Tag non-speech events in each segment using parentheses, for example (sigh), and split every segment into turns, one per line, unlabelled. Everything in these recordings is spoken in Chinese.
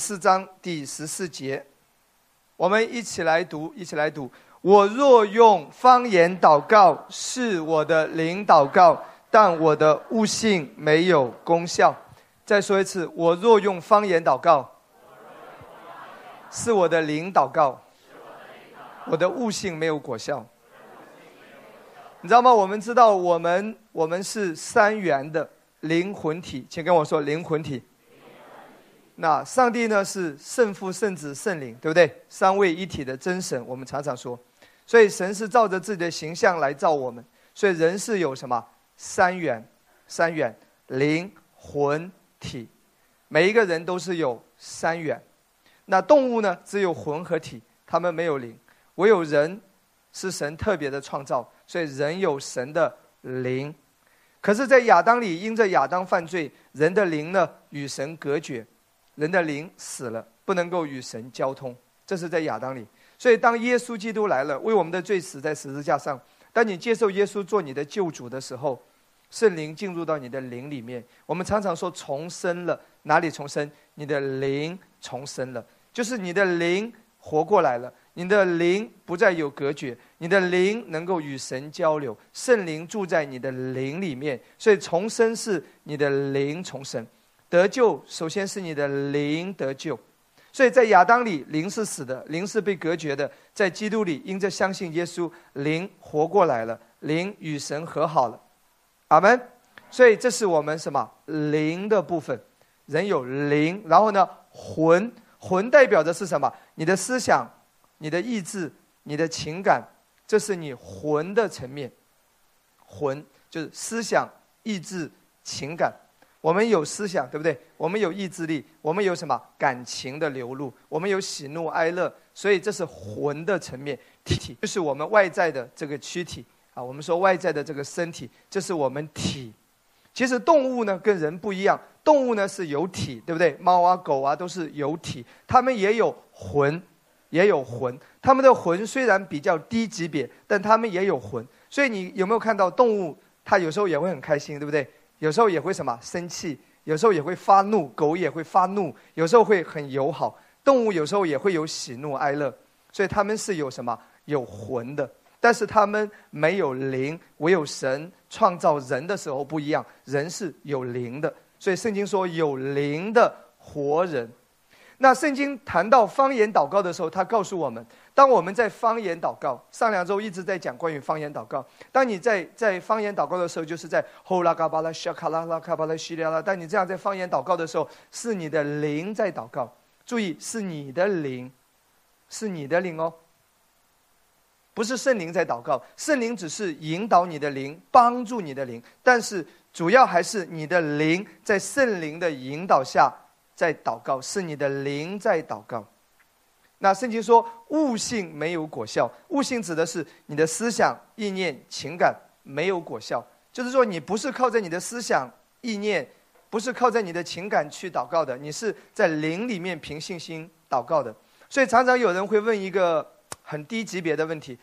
四章第十四节，我们一起来读，一起来读。我若用方言祷告，是我的灵祷告，但我的悟性没有功效。再说一次，我若用方言祷告，是我的灵祷告，我的悟性没有果效。你知道吗？我们知道，我们我们是三元的灵魂体，请跟我说灵魂体。那上帝呢？是圣父、圣子、圣灵，对不对？三位一体的真神，我们常常说。所以神是照着自己的形象来造我们，所以人是有什么三元？三元灵魂体，每一个人都是有三元。那动物呢？只有魂和体，他们没有灵。唯有人是神特别的创造，所以人有神的灵。可是，在亚当里，因着亚当犯罪，人的灵呢与神隔绝，人的灵死了，不能够与神交通。这是在亚当里。所以，当耶稣基督来了，为我们的罪死在十字架上。当你接受耶稣做你的救主的时候，圣灵进入到你的灵里面。我们常常说重生了，哪里重生？你的灵重生了，就是你的灵活过来了，你的灵不再有隔绝，你的灵能够与神交流，圣灵住在你的灵里面。所以，重生是你的灵重生，得救首先是你的灵得救。所以在亚当里，灵是死的，灵是被隔绝的；在基督里，因着相信耶稣，灵活过来了，灵与神和好了。阿门。所以这是我们什么灵的部分？人有灵，然后呢，魂，魂代表的是什么？你的思想、你的意志、你的情感，这是你魂的层面。魂就是思想、意志、情感。我们有思想，对不对？我们有意志力，我们有什么感情的流露？我们有喜怒哀乐，所以这是魂的层面。体就是我们外在的这个躯体啊。我们说外在的这个身体，这是我们体。其实动物呢跟人不一样，动物呢是有体，对不对？猫啊狗啊都是有体，它们也有魂，也有魂。它们的魂虽然比较低级别，但它们也有魂。所以你有没有看到动物？它有时候也会很开心，对不对？有时候也会什么生气，有时候也会发怒，狗也会发怒，有时候会很友好。动物有时候也会有喜怒哀乐，所以他们是有什么有魂的，但是他们没有灵。唯有神创造人的时候不一样，人是有灵的，所以圣经说有灵的活人。那圣经谈到方言祷告的时候，他告诉我们。当我们在方言祷告，上两周一直在讲关于方言祷告。当你在在方言祷告的时候，就是在呼啦嘎巴拉沙卡拉拉卡巴拉西利拉。当你这样在方言祷告的时候，是你的灵在祷告。注意，是你的灵，是你的灵哦，不是圣灵在祷告。圣灵只是引导你的灵，帮助你的灵，但是主要还是你的灵在圣灵的引导下在祷告，是你的灵在祷告。那圣经说悟性没有果效，悟性指的是你的思想、意念、情感没有果效，就是说你不是靠着你的思想、意念，不是靠着你的情感去祷告的，你是在灵里面凭信心祷告的。所以常常有人会问一个很低级别的问题：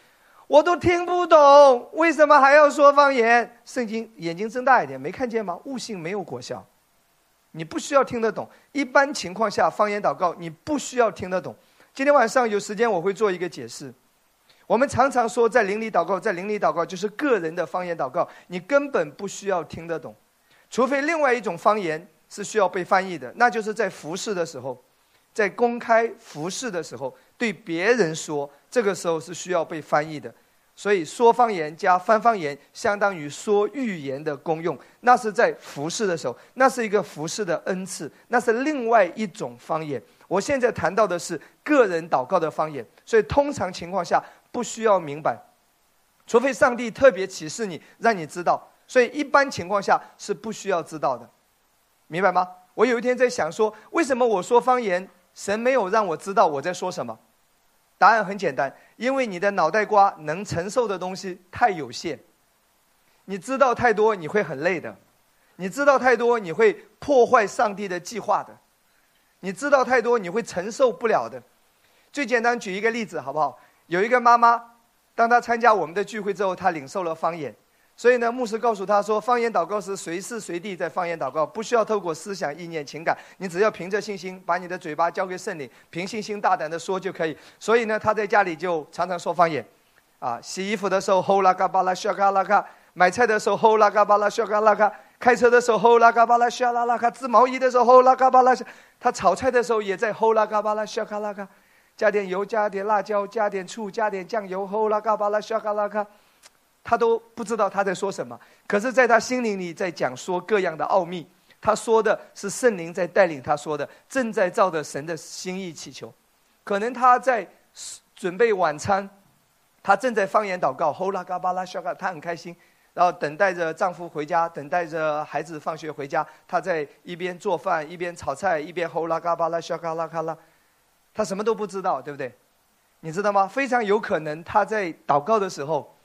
我都听不懂，为什么还要说方言？圣经眼睛睁大一点，没看见吗？悟性没有果效，你不需要听得懂。一般情况下，方言祷告你不需要听得懂。今天晚上有时间，我会做一个解释。我们常常说，在灵里祷告，在灵里祷告就是个人的方言祷告，你根本不需要听得懂，除非另外一种方言是需要被翻译的，那就是在服侍的时候，在公开服侍的时候对别人说，这个时候是需要被翻译的。所以说方言加翻方言，相当于说预言的功用，那是在服侍的时候，那是一个服侍的恩赐，那是另外一种方言。我现在谈到的是个人祷告的方言，所以通常情况下不需要明白，除非上帝特别启示你，让你知道。所以一般情况下是不需要知道的，明白吗？我有一天在想说，为什么我说方言，神没有让我知道我在说什么？答案很简单，因为你的脑袋瓜能承受的东西太有限，你知道太多你会很累的，你知道太多你会破坏上帝的计划的。你知道太多，你会承受不了的。最简单，举一个例子好不好？有一个妈妈，当她参加我们的聚会之后，她领受了方言，所以呢，牧师告诉他说，方言祷告是随时随地在方言祷告，不需要透过思想、意念、情感，你只要凭着信心，把你的嘴巴交给圣灵，凭信心大胆的说就可以。所以呢，他在家里就常常说方言，啊，洗衣服的时候吼啦嘎巴拉 shaka 嘎拉嘎，买菜的时候吼啦嘎巴拉 shaka 嘎拉嘎，开车的时候吼啦嘎巴拉 shaka 啦啦嘎，织毛衣的时候吼啦嘎巴拉，他炒菜的时候也在吼啦嘎巴拉 shaka 嘎拉嘎，加点油，加点辣椒，加点醋，加点酱油，吼啦嘎巴拉 shaka 嘎拉嘎。他都不知道他在说什么，可是，在他心灵里在讲说各样的奥秘。他说的是圣灵在带领他说的，正在照着神的心意祈求。可能他在准备晚餐，他正在方言祷告，吼啦嘎巴拉笑嘎，他很开心。然后等待着丈夫回家，等待着孩子放学回家，他在一边做饭，一边炒菜，一边吼啦嘎巴拉笑嘎啦嘎啦。他什么都不知道，对不对？你知道吗？非常有可能他在祷告的时候。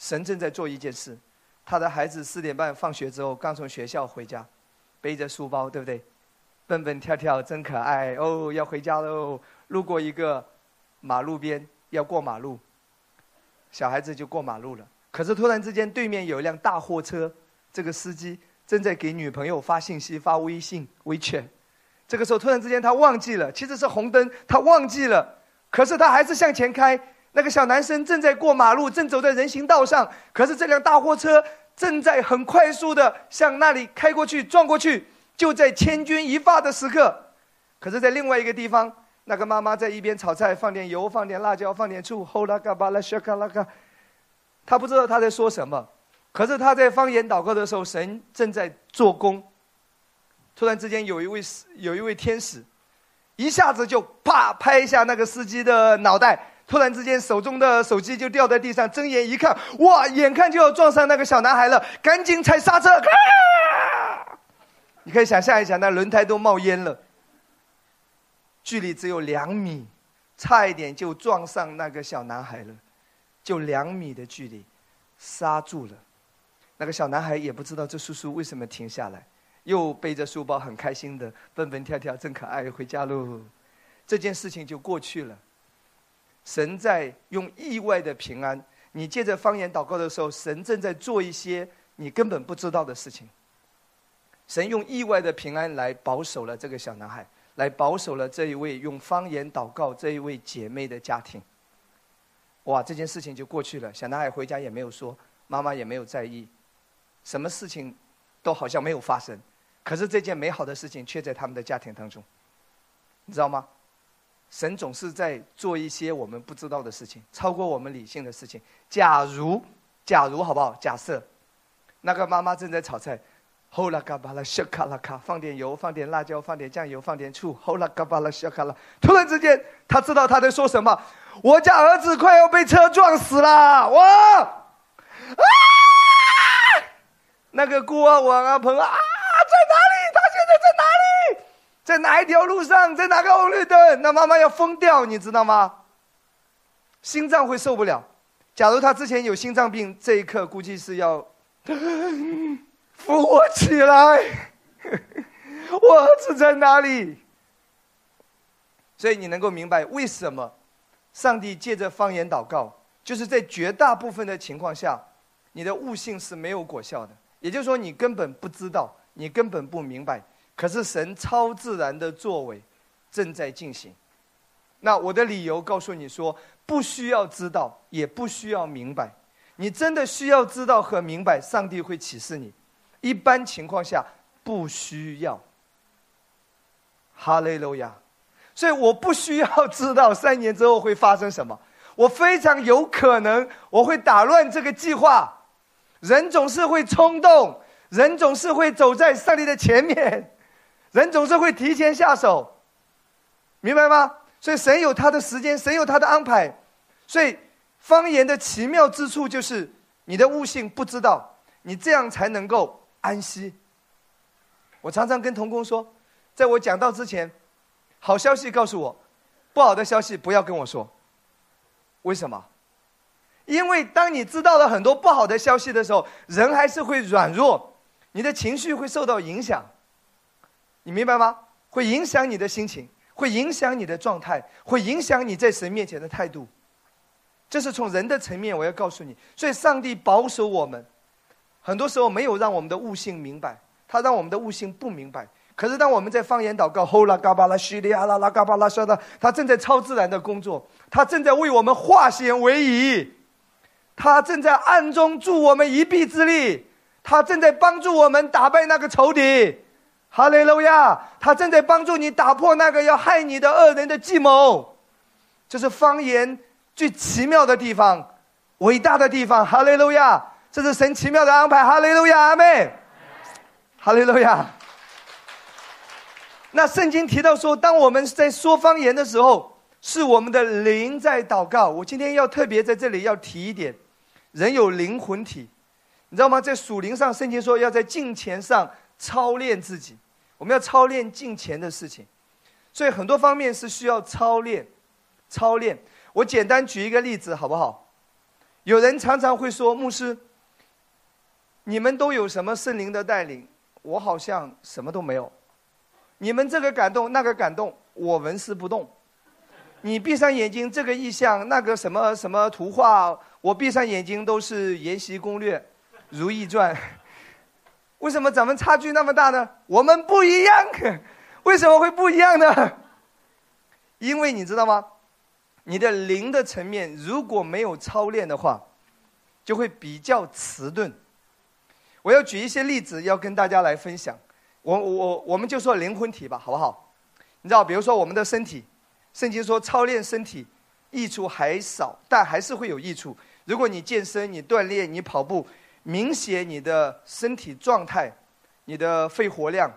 神正在做一件事，他的孩子四点半放学之后刚从学校回家，背着书包，对不对？蹦蹦跳跳，真可爱哦！要回家喽。路过一个马路边，要过马路，小孩子就过马路了。可是突然之间，对面有一辆大货车，这个司机正在给女朋友发信息、发微信、微圈。这个时候，突然之间他忘记了，其实是红灯，他忘记了，可是他还是向前开。那个小男生正在过马路，正走在人行道上，可是这辆大货车正在很快速的向那里开过去，撞过去。就在千钧一发的时刻，可是，在另外一个地方，那个妈妈在一边炒菜，放点油，放点辣椒，放点醋，吼啦嘎巴拉，shaka 啦嘎。他不知道他在说什么，可是他在方言祷告的时候，神正在做工。突然之间，有一位有一位天使，一下子就啪拍一下那个司机的脑袋。突然之间，手中的手机就掉在地上，睁眼一看，哇，眼看就要撞上那个小男孩了，赶紧踩刹车。啊 (laughs) 你可以想象一下，那轮胎都冒烟了，距离只有两米，差一点就撞上那个小男孩了，就两米的距离，刹住了。那个小男孩也不知道这叔叔为什么停下来，又背着书包，很开心的蹦蹦跳跳，真可爱，回家喽。这件事情就过去了。神在用意外的平安，你借着方言祷告的时候，神正在做一些你根本不知道的事情。神用意外的平安来保守了这个小男孩，来保守了这一位用方言祷告这一位姐妹的家庭。哇，这件事情就过去了。小男孩回家也没有说，妈妈也没有在意，什么事情都好像没有发生。可是这件美好的事情却在他们的家庭当中，你知道吗？神总是在做一些我们不知道的事情，超过我们理性的事情。假如，假如好不好？假设，那个妈妈正在炒菜，吼啦嘎巴啦，小卡啦卡，放点油，放点辣椒，放点酱油，放点醋，吼啦嘎巴啦，小卡啦。突然之间，他知道他在说什么。我家儿子快要被车撞死了，哇！啊！那个姑啊，王阿鹏啊，在哪？在哪？一条路上？在哪个红绿灯？那妈妈要疯掉，你知道吗？心脏会受不了。假如他之前有心脏病，这一刻估计是要 (laughs) 扶我起来。(laughs) 我儿子在哪里？所以你能够明白为什么上帝借着方言祷告，就是在绝大部分的情况下，你的悟性是没有果效的。也就是说，你根本不知道，你根本不明白。可是神超自然的作为正在进行，那我的理由告诉你说，不需要知道，也不需要明白，你真的需要知道和明白，上帝会启示你。一般情况下不需要。哈利路亚，所以我不需要知道三年之后会发生什么，我非常有可能我会打乱这个计划。人总是会冲动，人总是会走在上帝的前面。人总是会提前下手，明白吗？所以神有他的时间，神有他的安排。所以方言的奇妙之处就是，你的悟性不知道，你这样才能够安息。我常常跟童工说，在我讲到之前，好消息告诉我，不好的消息不要跟我说。为什么？因为当你知道了很多不好的消息的时候，人还是会软弱，你的情绪会受到影响。你明白吗？会影响你的心情，会影响你的状态，会影响你在神面前的态度。这是从人的层面，我要告诉你。所以，上帝保守我们，很多时候没有让我们的悟性明白，他让我们的悟性不明白。可是，当我们在方言祷告，吼啦嘎巴拉叙利亚啦啦嘎巴拉说的，他正在超自然的工作，他正在为我们化险为夷，他正在暗中助我们一臂之力，他正在帮助我们打败那个仇敌。哈利路亚！他正在帮助你打破那个要害你的恶人的计谋。这是方言。最奇妙的地方，伟大的地方，哈利路亚！这是神奇妙的安排，哈利路亚，阿妹，哈利路亚。那圣经提到说，当我们在说方言的时候，是我们的灵在祷告。我今天要特别在这里要提一点：人有灵魂体，你知道吗？在属灵上，圣经说要在敬虔上操练自己，我们要操练敬虔的事情，所以很多方面是需要操练，操练。我简单举一个例子，好不好？有人常常会说：“牧师，你们都有什么圣灵的带领？我好像什么都没有。你们这个感动，那个感动，我纹丝不动。你闭上眼睛，这个意象，那个什么什么图画，我闭上眼睛都是《延禧攻略》《如懿传》。为什么咱们差距那么大呢？我们不一样，(laughs) 为什么会不一样呢？(laughs) 因为你知道吗？”你的灵的层面如果没有操练的话，就会比较迟钝。我要举一些例子要跟大家来分享。我我我们就说灵魂体吧，好不好？你知道，比如说我们的身体，圣经说操练身体益处还少，但还是会有益处。如果你健身、你锻炼、你跑步，明显你的身体状态、你的肺活量、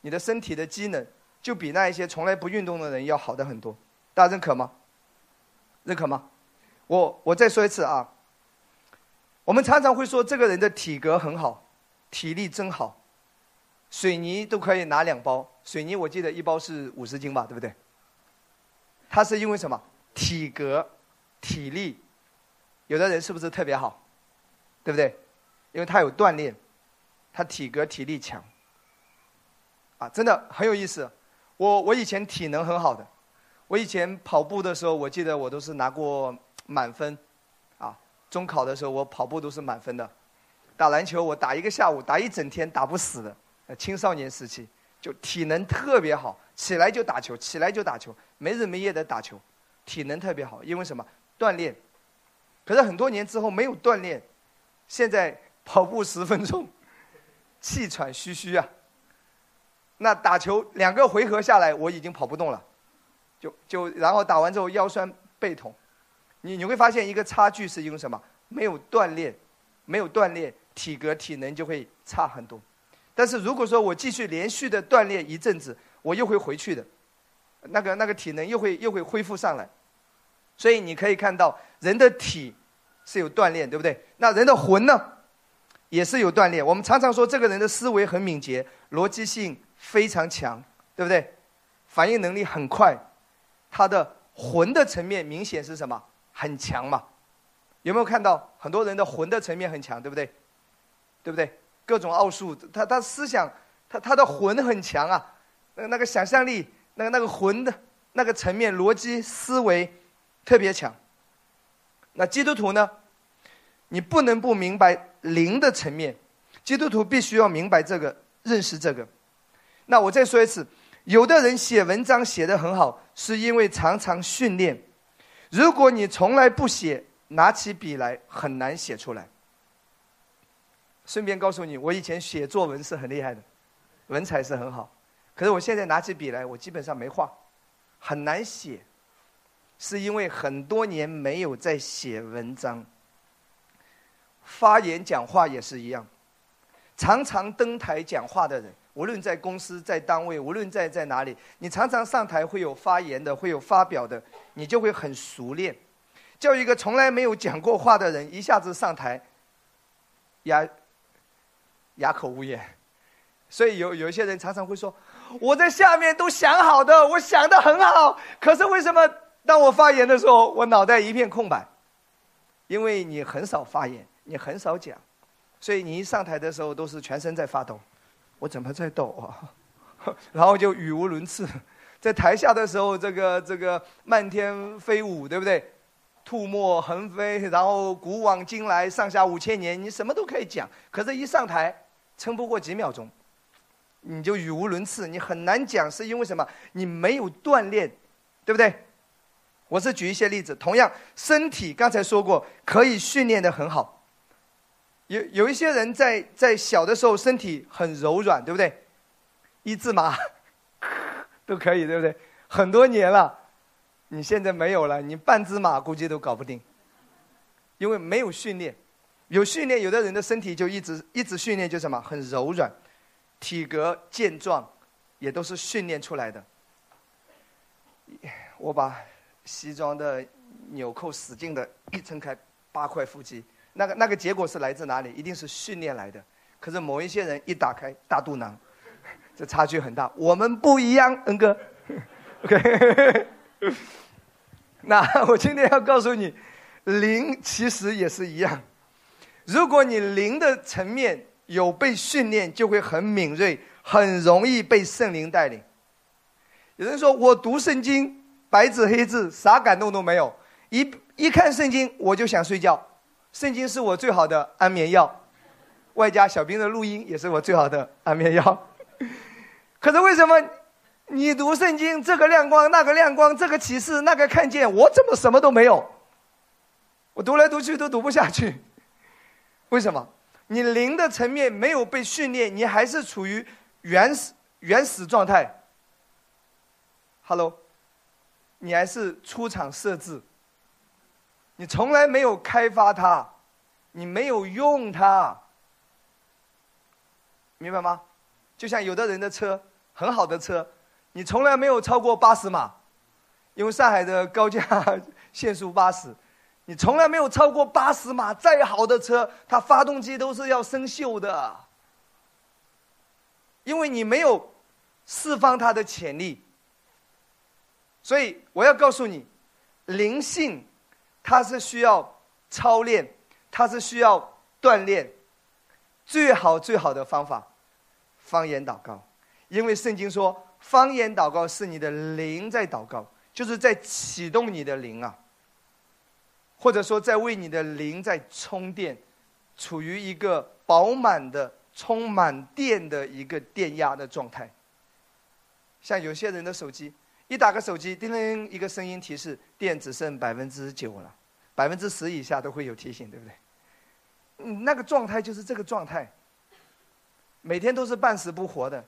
你的身体的机能，就比那一些从来不运动的人要好的很多。大家认可吗？认可吗？我我再说一次啊。我们常常会说这个人的体格很好，体力真好，水泥都可以拿两包。水泥我记得一包是五十斤吧，对不对？他是因为什么？体格、体力，有的人是不是特别好？对不对？因为他有锻炼，他体格体力强。啊，真的很有意思。我我以前体能很好的。我以前跑步的时候，我记得我都是拿过满分，啊，中考的时候我跑步都是满分的。打篮球我打一个下午，打一整天打不死的。青少年时期就体能特别好，起来就打球，起来就打球，没日没夜的打球，体能特别好。因为什么？锻炼。可是很多年之后没有锻炼，现在跑步十分钟，气喘吁吁啊。那打球两个回合下来，我已经跑不动了。就就然后打完之后腰酸背痛，你你会发现一个差距是因为什么？没有锻炼，没有锻炼，体格体能就会差很多。但是如果说我继续连续的锻炼一阵子，我又会回去的，那个那个体能又会又会恢复上来。所以你可以看到人的体是有锻炼，对不对？那人的魂呢，也是有锻炼。我们常常说这个人的思维很敏捷，逻辑性非常强，对不对？反应能力很快。他的魂的层面明显是什么？很强嘛？有没有看到很多人的魂的层面很强，对不对？对不对？各种奥数，他他思想，他他的魂很强啊，那那个想象力，那个那个魂的那个层面逻辑思维特别强。那基督徒呢？你不能不明白灵的层面，基督徒必须要明白这个，认识这个。那我再说一次。有的人写文章写得很好，是因为常常训练。如果你从来不写，拿起笔来很难写出来。顺便告诉你，我以前写作文是很厉害的，文采是很好。可是我现在拿起笔来，我基本上没画，很难写，是因为很多年没有在写文章。发言讲话也是一样，常常登台讲话的人。无论在公司、在单位，无论在在哪里，你常常上台会有发言的，会有发表的，你就会很熟练。叫一个从来没有讲过话的人一下子上台，哑哑口无言。所以有有一些人常常会说：“我在下面都想好的，我想的很好，可是为什么当我发言的时候，我脑袋一片空白？因为你很少发言，你很少讲，所以你一上台的时候都是全身在发抖。”我怎么在抖啊？(laughs) 然后就语无伦次，在台下的时候，这个这个漫天飞舞，对不对？吐沫横飞，然后古往今来上下五千年，你什么都可以讲。可是，一上台，撑不过几秒钟，你就语无伦次，你很难讲，是因为什么？你没有锻炼，对不对？我是举一些例子。同样，身体刚才说过，可以训练的很好。有有一些人在在小的时候身体很柔软，对不对？一字马 (laughs) 都可以，对不对？很多年了。你现在没有了，你半只马估计都搞不定，因为没有训练。有训练，有的人的身体就一直一直训练，就什么很柔软，体格健壮，也都是训练出来的。我把西装的纽扣使劲的一撑开，八块腹肌，那个那个结果是来自哪里？一定是训练来的。可是某一些人一打开大肚腩，(laughs) 这差距很大。我们不一样，恩哥，(laughs) OK。(laughs) 那我今天要告诉你，灵其实也是一样。如果你灵的层面有被训练，就会很敏锐，很容易被圣灵带领。有人说我读圣经，白纸黑字，啥感动都没有。一一看圣经，我就想睡觉。圣经是我最好的安眠药，外加小兵的录音也是我最好的安眠药。(laughs) 可是为什么？你读圣经，这个亮光，那个亮光，这个启示，那个看见，我怎么什么都没有？我读来读去都读不下去，(laughs) 为什么？你灵的层面没有被训练，你还是处于原始原始状态。Hello，你还是出厂设置，你从来没有开发它，你没有用它，明白吗？就像有的人的车，很好的车。你从来没有超过八十码，因为上海的高架 (laughs) 限速八十，你从来没有超过八十码。再好的车，它发动机都是要生锈的，因为你没有释放它的潜力。所以我要告诉你，灵性它是需要操练，它是需要锻炼。最好最好的方法，方言祷告，因为圣经说。方言祷告是你的灵在祷告，就是在启动你的灵啊，或者说在为你的灵在充电，处于一个饱满的、充满电的一个电压的状态。像有些人的手机，一打开手机，叮铃一个声音提示，电只剩百分之九了，百分之十以下都会有提醒，对不对？嗯，那个状态就是这个状态，每天都是半死不活的。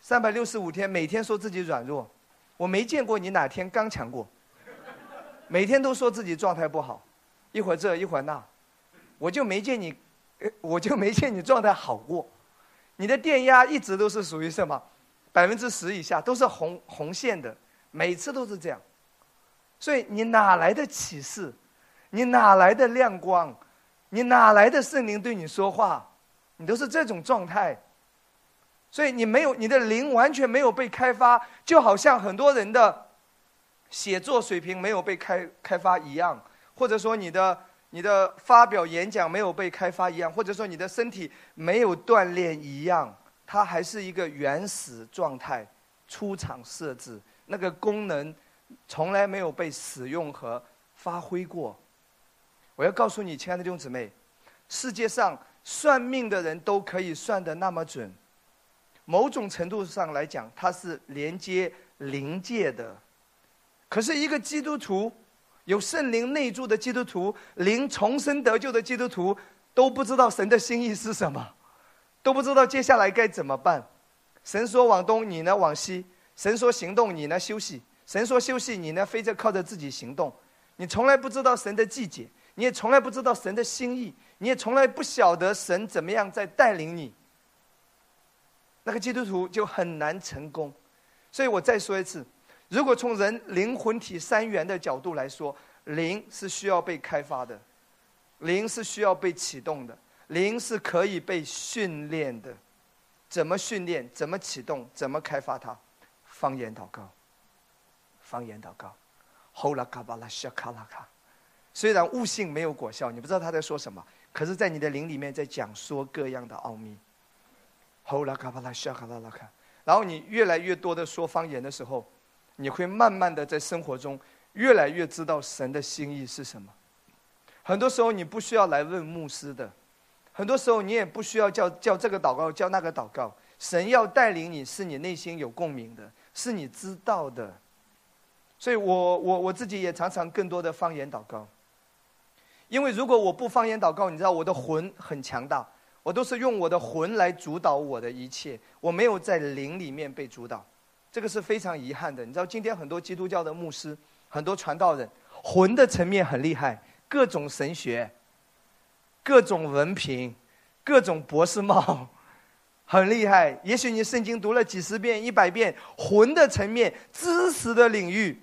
三百六十五天，每天说自己软弱，我没见过你哪天刚强过。每天都说自己状态不好，一会儿这一会儿那，我就没见你，(laughs) 我就没见你状态好过。你的电压一直都是属于什么？百分之十以下，都是红红线的，每次都是这样。所以你哪来的启示？你哪来的亮光？你哪来的圣灵对你说话？你都是这种状态。所以你没有你的灵完全没有被开发，就好像很多人的写作水平没有被开开发一样，或者说你的你的发表演讲没有被开发一样，或者说你的身体没有锻炼一样，它还是一个原始状态，出厂设置那个功能从来没有被使用和发挥过。我要告诉你，亲爱的弟兄姊妹，世界上算命的人都可以算得那么准。某种程度上来讲，它是连接灵界的。可是，一个基督徒，有圣灵内住的基督徒，灵重生得救的基督徒，都不知道神的心意是什么，都不知道接下来该怎么办。神说往东，你呢往西；神说行动，你呢休息；神说休息，你呢非着靠着自己行动。你从来不知道神的季节，你也从来不知道神的心意，你也从来不晓得神怎么样在带领你。那个基督徒就很难成功，所以我再说一次：如果从人灵魂体三元的角度来说，灵是需要被开发的，灵是需要被启动的，灵是可以被训练的。怎么训练？怎么启动？怎么开发它？方言祷告，方言祷告，吼啦卡巴拉沙卡拉卡。虽然悟性没有果效，你不知道他在说什么，可是，在你的灵里面在讲说各样的奥秘。吼啦卡巴拉沙卡拉拉卡，然后你越来越多的说方言的时候，你会慢慢的在生活中越来越知道神的心意是什么。很多时候你不需要来问牧师的，很多时候你也不需要叫叫这个祷告，叫那个祷告。神要带领你，是你内心有共鸣的，是你知道的。所以我我我自己也常常更多的方言祷告。因为如果我不方言祷告，你知道我的魂很强大，我都是用我的魂来主导我的一切，我没有在灵里面被主导，这个是非常遗憾的。你知道今天很多基督教的牧师，很多传道人，魂的层面很厉害。各种神学，各种文凭，各种博士帽，(laughs) 很厉害。也许你圣经读了几十遍、一百遍，魂的层面、知识的领域，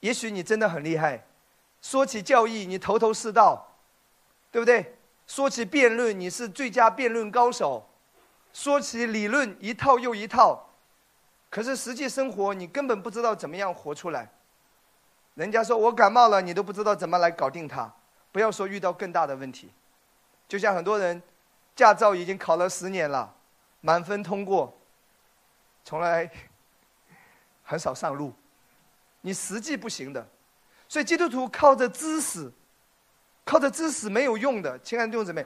也许你真的很厉害。说起教义，你头头是道，对不对？说起辩论，你是最佳辩论高手。说起理论，一套又一套。可是实际生活，你根本不知道怎么样活出来。人家说我感冒了，你都不知道怎么来搞定它。不要说遇到更大的问题，就像很多人，驾照已经考了十年了，满分通过，从来很少上路，你实际不行的。所以基督徒靠着知识，靠着知识没有用的。亲爱的弟兄姊妹，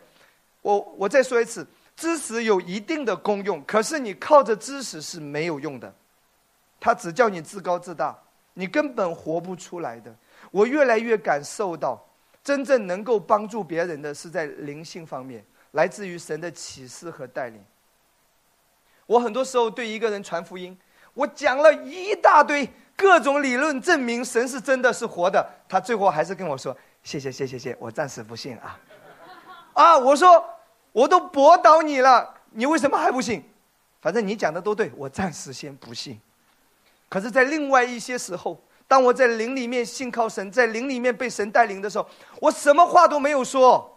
我我再说一次，知识有一定的功用，可是你靠着知识是没有用的，它只叫你自高自大。你根本活不出来的。我越来越感受到，真正能够帮助别人的是在灵性方面，来自于神的启示和带领。我很多时候对一个人传福音，我讲了一大堆各种理论，证明神是真的是活的，他最后还是跟我说：“谢谢谢谢谢，我暂时不信啊。”啊，我说我都驳倒你了，你为什么还不信？反正你讲的都对，我暂时先不信。可是，在另外一些时候，当我在灵里面信靠神，在灵里面被神带领的时候，我什么话都没有说。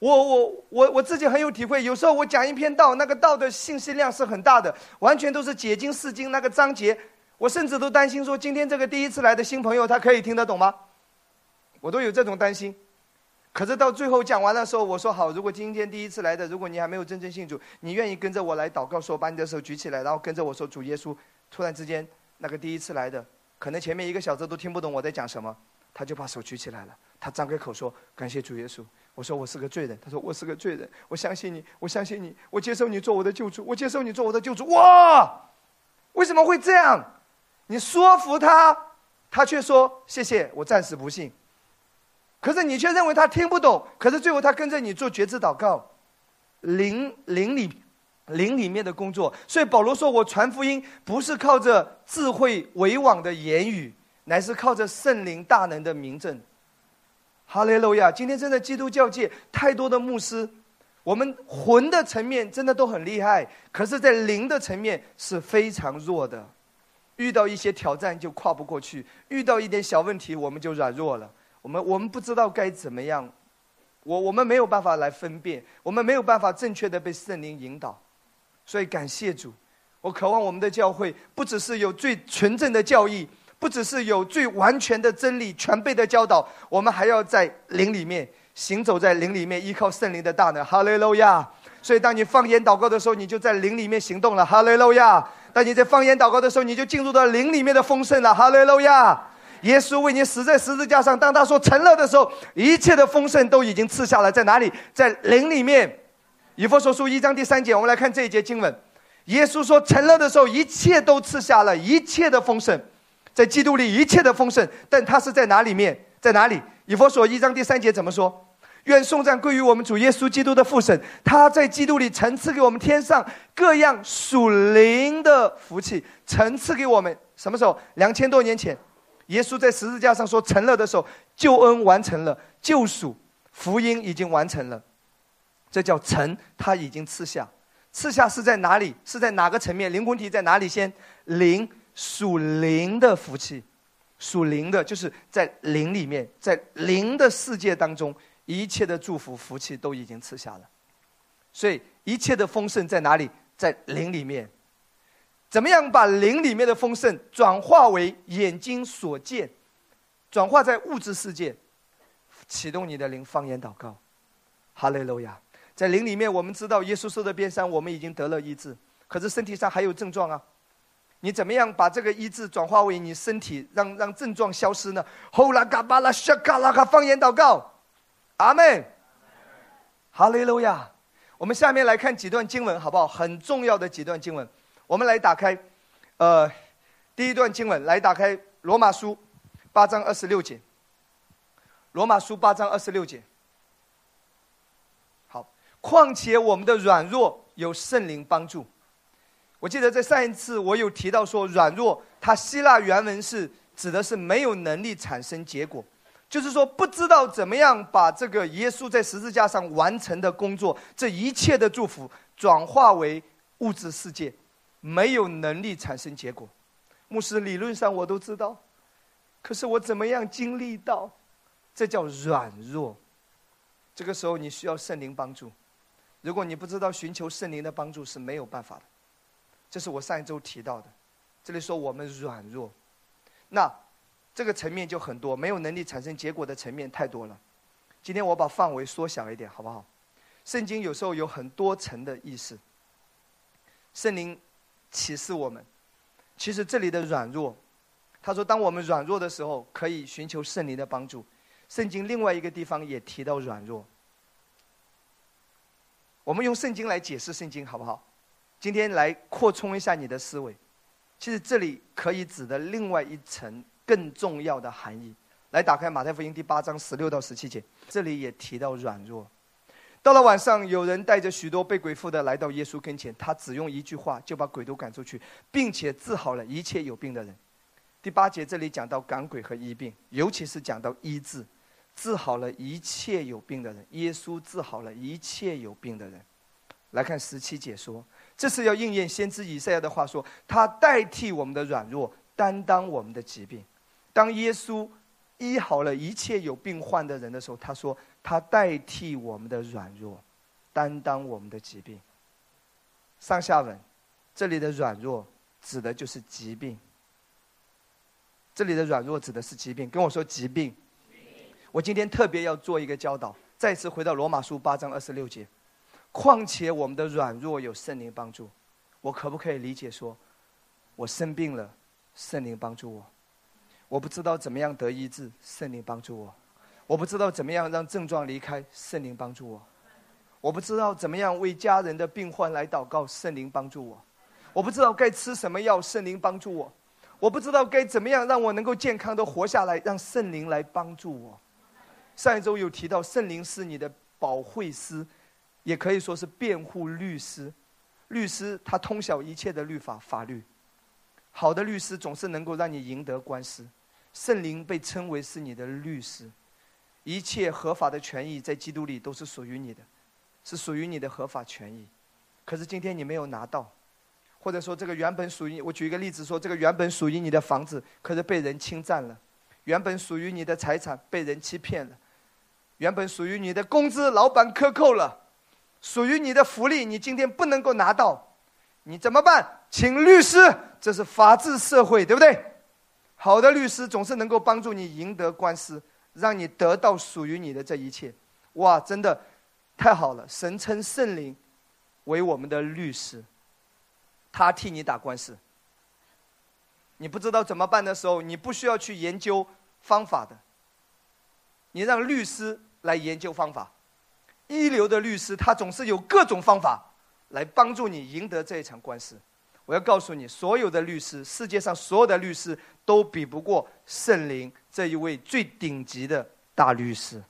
我我我我自己很有体会。有时候我讲一篇道，那个道的信息量是很大的，完全都是解经释经那个章节。我甚至都担心说，今天这个第一次来的新朋友，他可以听得懂吗？我都有这种担心。可是到最后讲完的时候，我说好，如果今天第一次来的，如果你还没有真正信主，你愿意跟着我来祷告，说把你的手举起来，然后跟着我说主耶稣。突然之间。那个第一次来的，可能前面一个小时都听不懂我在讲什么，他就把手举起来了。他张开口说：“感谢主耶稣。”我说：“我是个罪人。”他说：“我是个罪人，我相信你，我相信你，我接受你做我的救主，我接受你做我的救主。”哇！为什么会这样？你说服他，他却说：“谢谢，我暂时不信。”可是你却认为他听不懂。可是最后他跟着你做觉知祷告，灵灵里。灵里面的工作，所以保罗说：“我传福音不是靠着智慧委婉的言语，乃是靠着圣灵大能的名证。”哈利路亚！今天真的基督教界太多的牧师，我们魂的层面真的都很厉害，可是，在灵的层面是非常弱的。遇到一些挑战就跨不过去，遇到一点小问题我们就软弱了。我们我们不知道该怎么样，我我们没有办法来分辨，我们没有办法正确的被圣灵引导。所以感谢主，我渴望我们的教会不只是有最纯正的教义，不只是有最完全的真理、全备的教导，我们还要在灵里面行走在灵里面，依靠圣灵的大能。哈利路亚！所以当你方言祷告的时候，你就在灵里面行动了。哈利路亚！当你在方言祷告的时候，你就进入到灵里面的丰盛了。哈利路亚！耶稣为你死在十字架上，当他说成了的时候，一切的丰盛都已经赐下来，在哪里？在灵里面。以弗所书一章第三节，我们来看这一节经文。耶稣说：“成了的时候，一切都赐下了一切的丰盛，在基督里一切的丰盛。但他是在哪里面？在哪里？以弗所一章第三节怎么说？愿颂赞归于我们主耶稣基督的父神，他在基督里层次给我们天上各样属灵的福气，层次给我们。什么时候？两千多年前，耶稣在十字架上说成了的时候，救恩完成了，救赎福音已经完成了。”这叫成，他已经赐下，赐下是在哪里？是在哪个层面？灵魂体在哪里？先灵属灵的福气，属灵的，就是在灵里面，在灵的世界当中，一切的祝福福气都已经赐下了。所以一切的丰盛在哪里？在灵里面。怎么样把灵里面的丰盛转化为眼睛所见，转化在物质世界？启动你的灵，方言祷告，哈利路亚。在灵里面，我们知道耶稣受的鞭伤，我们已经得了医治。可是身体上还有症状啊，你怎么样把这个医治转化为你身体，让让症状消失呢？呼啦嘎巴拉沙嘎拉嘎，方言祷告，阿门，哈利路亚。我们下面来看几段经文，好不好？很重要的几段经文，我们来打开，呃，第一段经文，来打开罗马书八章二十六节。罗马书八章二十六节。况且我们的软弱有圣灵帮助。我记得在上一次我有提到说，软弱，它希腊原文是指的是没有能力产生结果，就是说不知道怎么样把这个耶稣在十字架上完成的工作，这一切的祝福转化为物质世界，没有能力产生结果。牧师理论上我都知道，可是我怎么样经历到？这叫软弱。这个时候你需要圣灵帮助，如果你不知道寻求圣灵的帮助是没有办法的。这是我上一周提到的，这里说我们软弱，那这个层面就很多，没有能力产生结果的层面太多了。今天我把范围缩小一点，好不好？圣经有时候有很多层的意思。圣灵启示我们，其实这里的软弱，他说当我们软弱的时候，可以寻求圣灵的帮助。圣经另外一个地方也提到软弱，我们用圣经来解释圣经，好不好？今天来扩充一下你的思维，其实这里可以指的另外一层更重要的含义。来打开马太福音第八章十六到十七节，这里也提到软弱。到了晚上，有人带着许多被鬼附的来到耶稣跟前，他只用一句话就把鬼都赶出去，并且治好了一切有病的人。第八节这里讲到赶鬼和医病，尤其是讲到医治，治好了一切有病的人。耶稣治好了一切有病的人。来看十七节说。这是要应验先知以赛亚的话说：“他代替我们的软弱，担当我们的疾病。当耶稣医好了一切有病患的人的时候，他说他代替我们的软弱，担当我们的疾病。”上下文，这里的软弱指的就是疾病。这里的软弱指的是疾病。跟我说疾病。我今天特别要做一个教导，再次回到罗马书八章二十六节。况且我们的软弱有圣灵帮助，我可不可以理解说，我生病了，圣灵帮助我；我不知道怎么样得医治，圣灵帮助我；我不知道怎么样让症状离开，圣灵帮助我；我不知道怎么样为家人的病患来祷告，圣灵帮助我；我不知道该吃什么药，圣灵帮助我；我不知道该怎么样让我能够健康的活下来，让圣灵来帮助我。上一周有提到，圣灵是你的保惠师。也可以说是辩护律师，律师他通晓一切的律法法律，好的律师总是能够让你赢得官司。圣灵被称为是你的律师，一切合法的权益在基督里都是属于你的，是属于你的合法权益。可是今天你没有拿到，或者说这个原本属于我举一个例子说，这个原本属于你的房子，可是被人侵占了；原本属于你的财产被人欺骗了；原本属于你的工资老板克扣了。属于你的福利，你今天不能够拿到，你怎么办？请律师，这是法治社会，对不对？好的律师总是能够帮助你赢得官司，让你得到属于你的这一切。哇，真的太好了！神称圣灵为我们的律师，他替你打官司。你不知道怎么办的时候，你不需要去研究方法的，你让律师来研究方法。一流的律师，他总是有各种方法来帮助你赢得这一场官司。我要告诉你，所有的律师，世界上所有的律师都比不过圣灵这一位最顶级的大律师。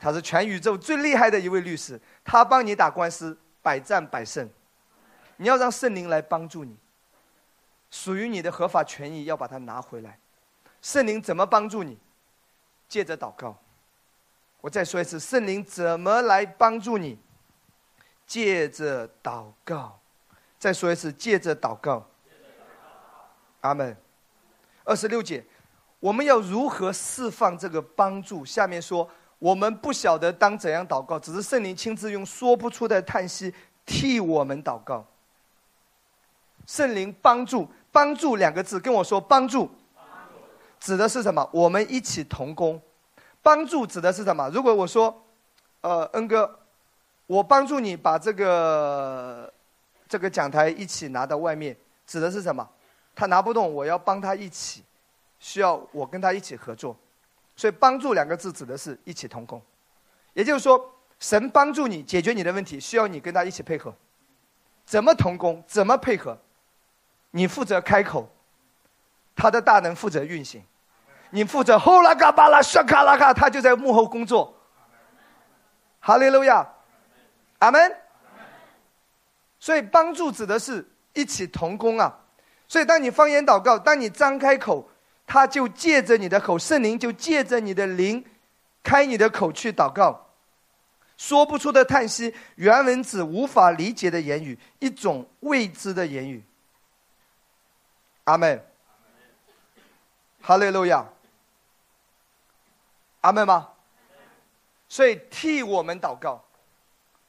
他是全宇宙最厉害的一位律师，他帮你打官司，百战百胜。你要让圣灵来帮助你，属于你的合法权益要把它拿回来。圣灵怎么帮助你？借着祷告。我再说一次，圣灵怎么来帮助你？借着祷告。再说一次，借着祷告。阿门。二十六节，我们要如何释放这个帮助？下面说，我们不晓得当怎样祷告，只是圣灵亲自用说不出的叹息替我们祷告。圣灵帮助，帮助两个字，跟我说帮助，指的是什么？我们一起同工。帮助指的是什么？如果我说，呃，恩哥，我帮助你把这个这个讲台一起拿到外面，指的是什么？他拿不动，我要帮他一起，需要我跟他一起合作。所以，帮助两个字指的是一起同工，也就是说，神帮助你解决你的问题，需要你跟他一起配合。怎么同工？怎么配合？你负责开口，他的大能负责运行。你负责呼啦嘎巴拉沙卡拉卡，他就在幕后工作。哈利路亚，阿门。所以，帮助指的是一起同工啊。所以，当你方言祷告，当你张开口。他就借着你的口，圣灵就借着你的灵，开你的口去祷告，说不出的叹息，原文指无法理解的言语，一种未知的言语。阿门。哈利路亚。阿门吗？所以替我们祷告，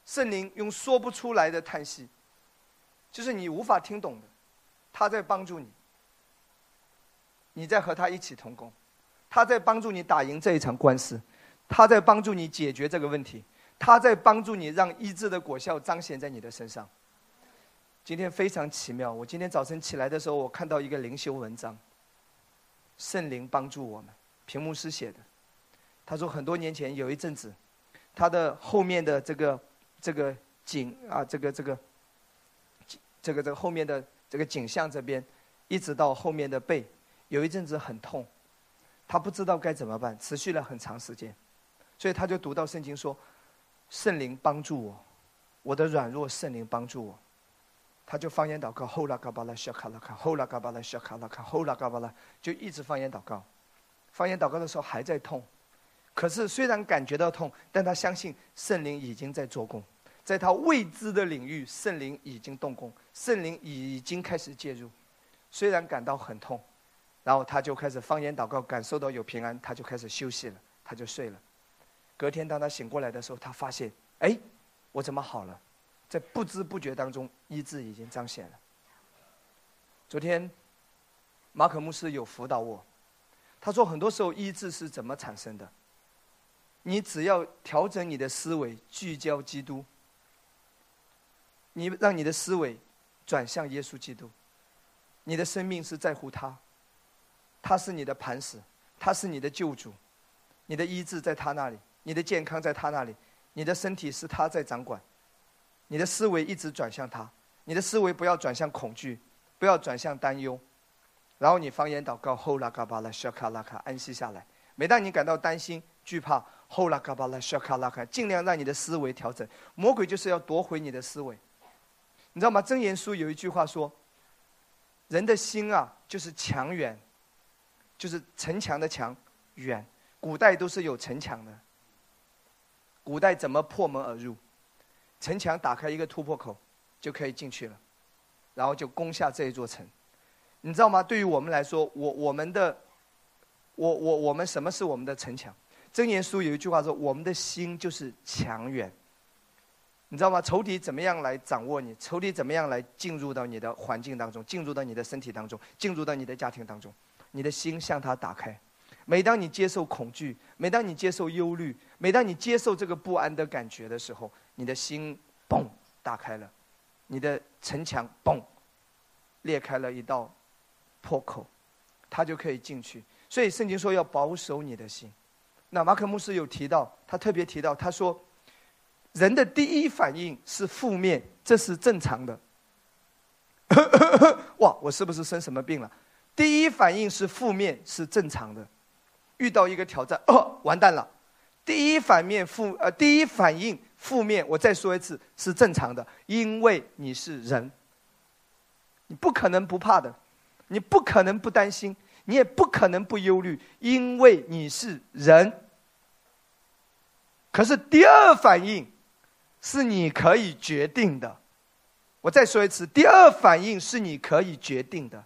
圣灵用说不出来的叹息，就是你无法听懂的，他在帮助你。你在和他一起同工，他在帮助你打赢这一场官司，他在帮助你解决这个问题，他在帮助你让医治的果效彰显在你的身上。今天非常奇妙，我今天早晨起来的时候，我看到一个灵修文章，圣灵帮助我们，屏幕师写的。他说很多年前有一阵子，他的后面的这个这个景啊，这个这个这个这个后面的这个景象这边，一直到后面的背。有一阵子很痛，他不知道该怎么办，持续了很长时间，所以他就读到圣经说：“圣灵帮助我，我的软弱，圣灵帮助我。”他就方言祷告，后拉嘎巴拉小卡拉卡，后拉嘎巴拉小卡拉卡，后拉嘎巴拉，就一直方言祷告。方言祷告的时候还在痛，可是虽然感觉到痛，但他相信圣灵已经在做工，在他未知的领域，圣灵已经动工，圣灵已经开始介入，虽然感到很痛。然后他就开始方言祷告，感受到有平安，他就开始休息了，他就睡了。隔天当他醒过来的时候，他发现，哎，我怎么好了？在不知不觉当中，医治已经彰显了。昨天，马可牧师有辅导我，他说很多时候医治是怎么产生的？你只要调整你的思维，聚焦基督，你让你的思维转向耶稣基督，你的生命是在乎他。他是你的磐石，他是你的救主，你的医治在他那里，你的健康在他那里，你的身体是他在掌管，你的思维一直转向他，你的思维不要转向恐惧，不要转向担忧，然后你方言祷告，后拉嘎巴拉小卡拉卡安息下来。每当你感到担心、惧怕，后拉嘎巴拉小卡拉卡，尽量让你的思维调整。魔鬼就是要夺回你的思维，你知道吗？真言书有一句话说：“人的心啊，就是墙垣。”就是城墙的墙远，古代都是有城墙的。古代怎么破门而入？城墙打开一个突破口，就可以进去了，然后就攻下这一座城。你知道吗？对于我们来说，我我们的，我我我们什么是我们的城墙？箴言书有一句话说：“我们的心就是墙远。”你知道吗？仇敌怎么样来掌握你？仇敌怎么样来进入到你的环境当中，进入到你的身体当中，进入到你的家庭当中？你的心向他打开，每当你接受恐惧，每当你接受忧虑，每当你接受这个不安的感觉的时候，你的心嘣打开了，你的城墙嘣裂开了一道破口，他就可以进去。所以圣经说要保守你的心。那马可牧师有提到，他特别提到，他说，人的第一反应是负面，这是正常的。(laughs) 哇，我是不是生什么病了？第一反应是负面，是正常的。遇到一个挑战，哦，完蛋了。第一反面负呃，第一反应负面，我再说一次，是正常的，因为你是人，你不可能不怕的，你不可能不担心，你也不可能不忧虑，因为你是人。可是第二反应是你可以决定的。我再说一次，第二反应是你可以决定的。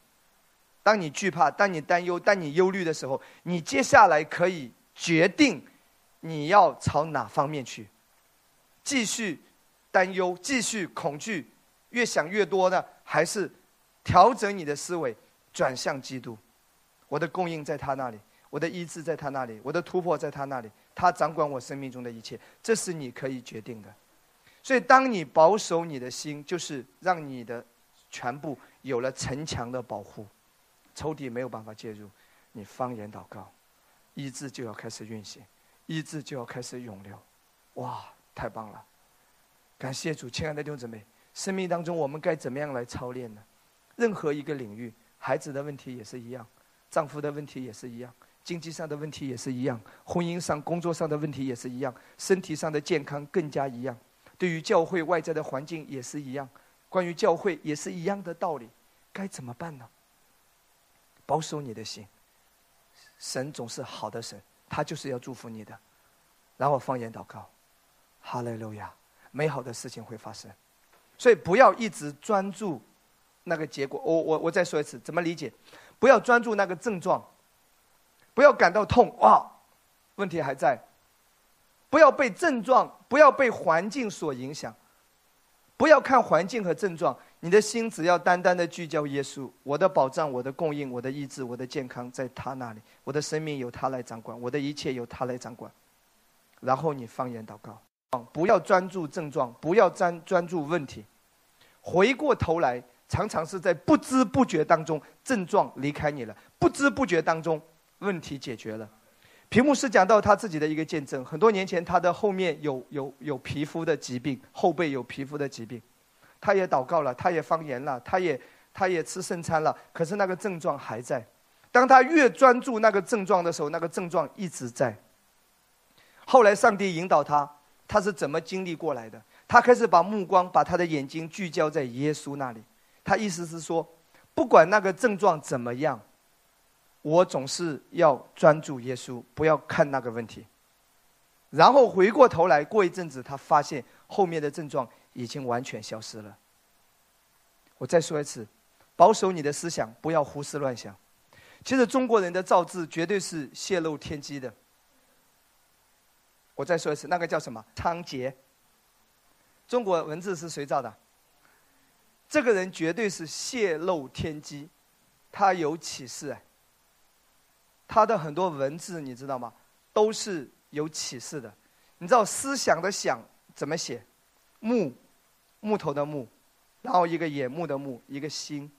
当你惧怕、当你担忧、当你忧虑的时候，你接下来可以决定你要朝哪方面去。继续担忧、继续恐惧，越想越多呢？还是调整你的思维，转向基督？我的供应在他那里，我的医治在他那里，我的突破在他那里。他掌管我生命中的一切，这是你可以决定的。所以，当你保守你的心，就是让你的全部有了城墙的保护。仇敌没有办法介入，你方言祷告，医治就要开始运行，医治就要开始涌流，哇，太棒了！感谢主，亲爱的弟兄姊妹，生命当中我们该怎么样来操练呢？任何一个领域，孩子的问题也是一样，丈夫的问题也是一样，经济上的问题也是一样，婚姻上、工作上的问题也是一样，身体上的健康更加一样。对于教会外在的环境也是一样，关于教会也是一样的道理，该怎么办呢？保守你的心，神总是好的神，他就是要祝福你的。然后方言祷告，哈利路亚，美好的事情会发生。所以不要一直专注那个结果。我我我再说一次，怎么理解？不要专注那个症状，不要感到痛哇，问题还在。不要被症状，不要被环境所影响，不要看环境和症状，你的心只要单单的聚焦耶稣，我的保障，我的供应，我的医治，我的健康在他那里，我的生命由他来掌管，我的一切由他来掌管。然后你方言祷告，不要专注症状，不要专专注问题，回过头来，常常是在不知不觉当中，症状离开你了，不知不觉当中，问题解决了。屏幕师讲到他自己的一个见证，很多年前他的后面有有有皮肤的疾病，后背有皮肤的疾病，他也祷告了，他也方言了，他也他也吃圣餐了，可是那个症状还在。当他越专注那个症状的时候，那个症状一直在。后来上帝引导他，他是怎么经历过来的？他开始把目光把他的眼睛聚焦在耶稣那里，他意思是说，不管那个症状怎么样。我总是要专注耶稣，不要看那个问题。然后回过头来，过一阵子，他发现后面的症状已经完全消失了。我再说一次，保守你的思想，不要胡思乱想。其实中国人的造字绝对是泄露天机的。我再说一次，那个叫什么？仓颉。中国文字是谁造的？这个人绝对是泄露天机，他有启示哎。他的很多文字你知道吗？都是有启示的。你知道思想的想怎么写？木，木头的木，然后一个眼目的目，一个心。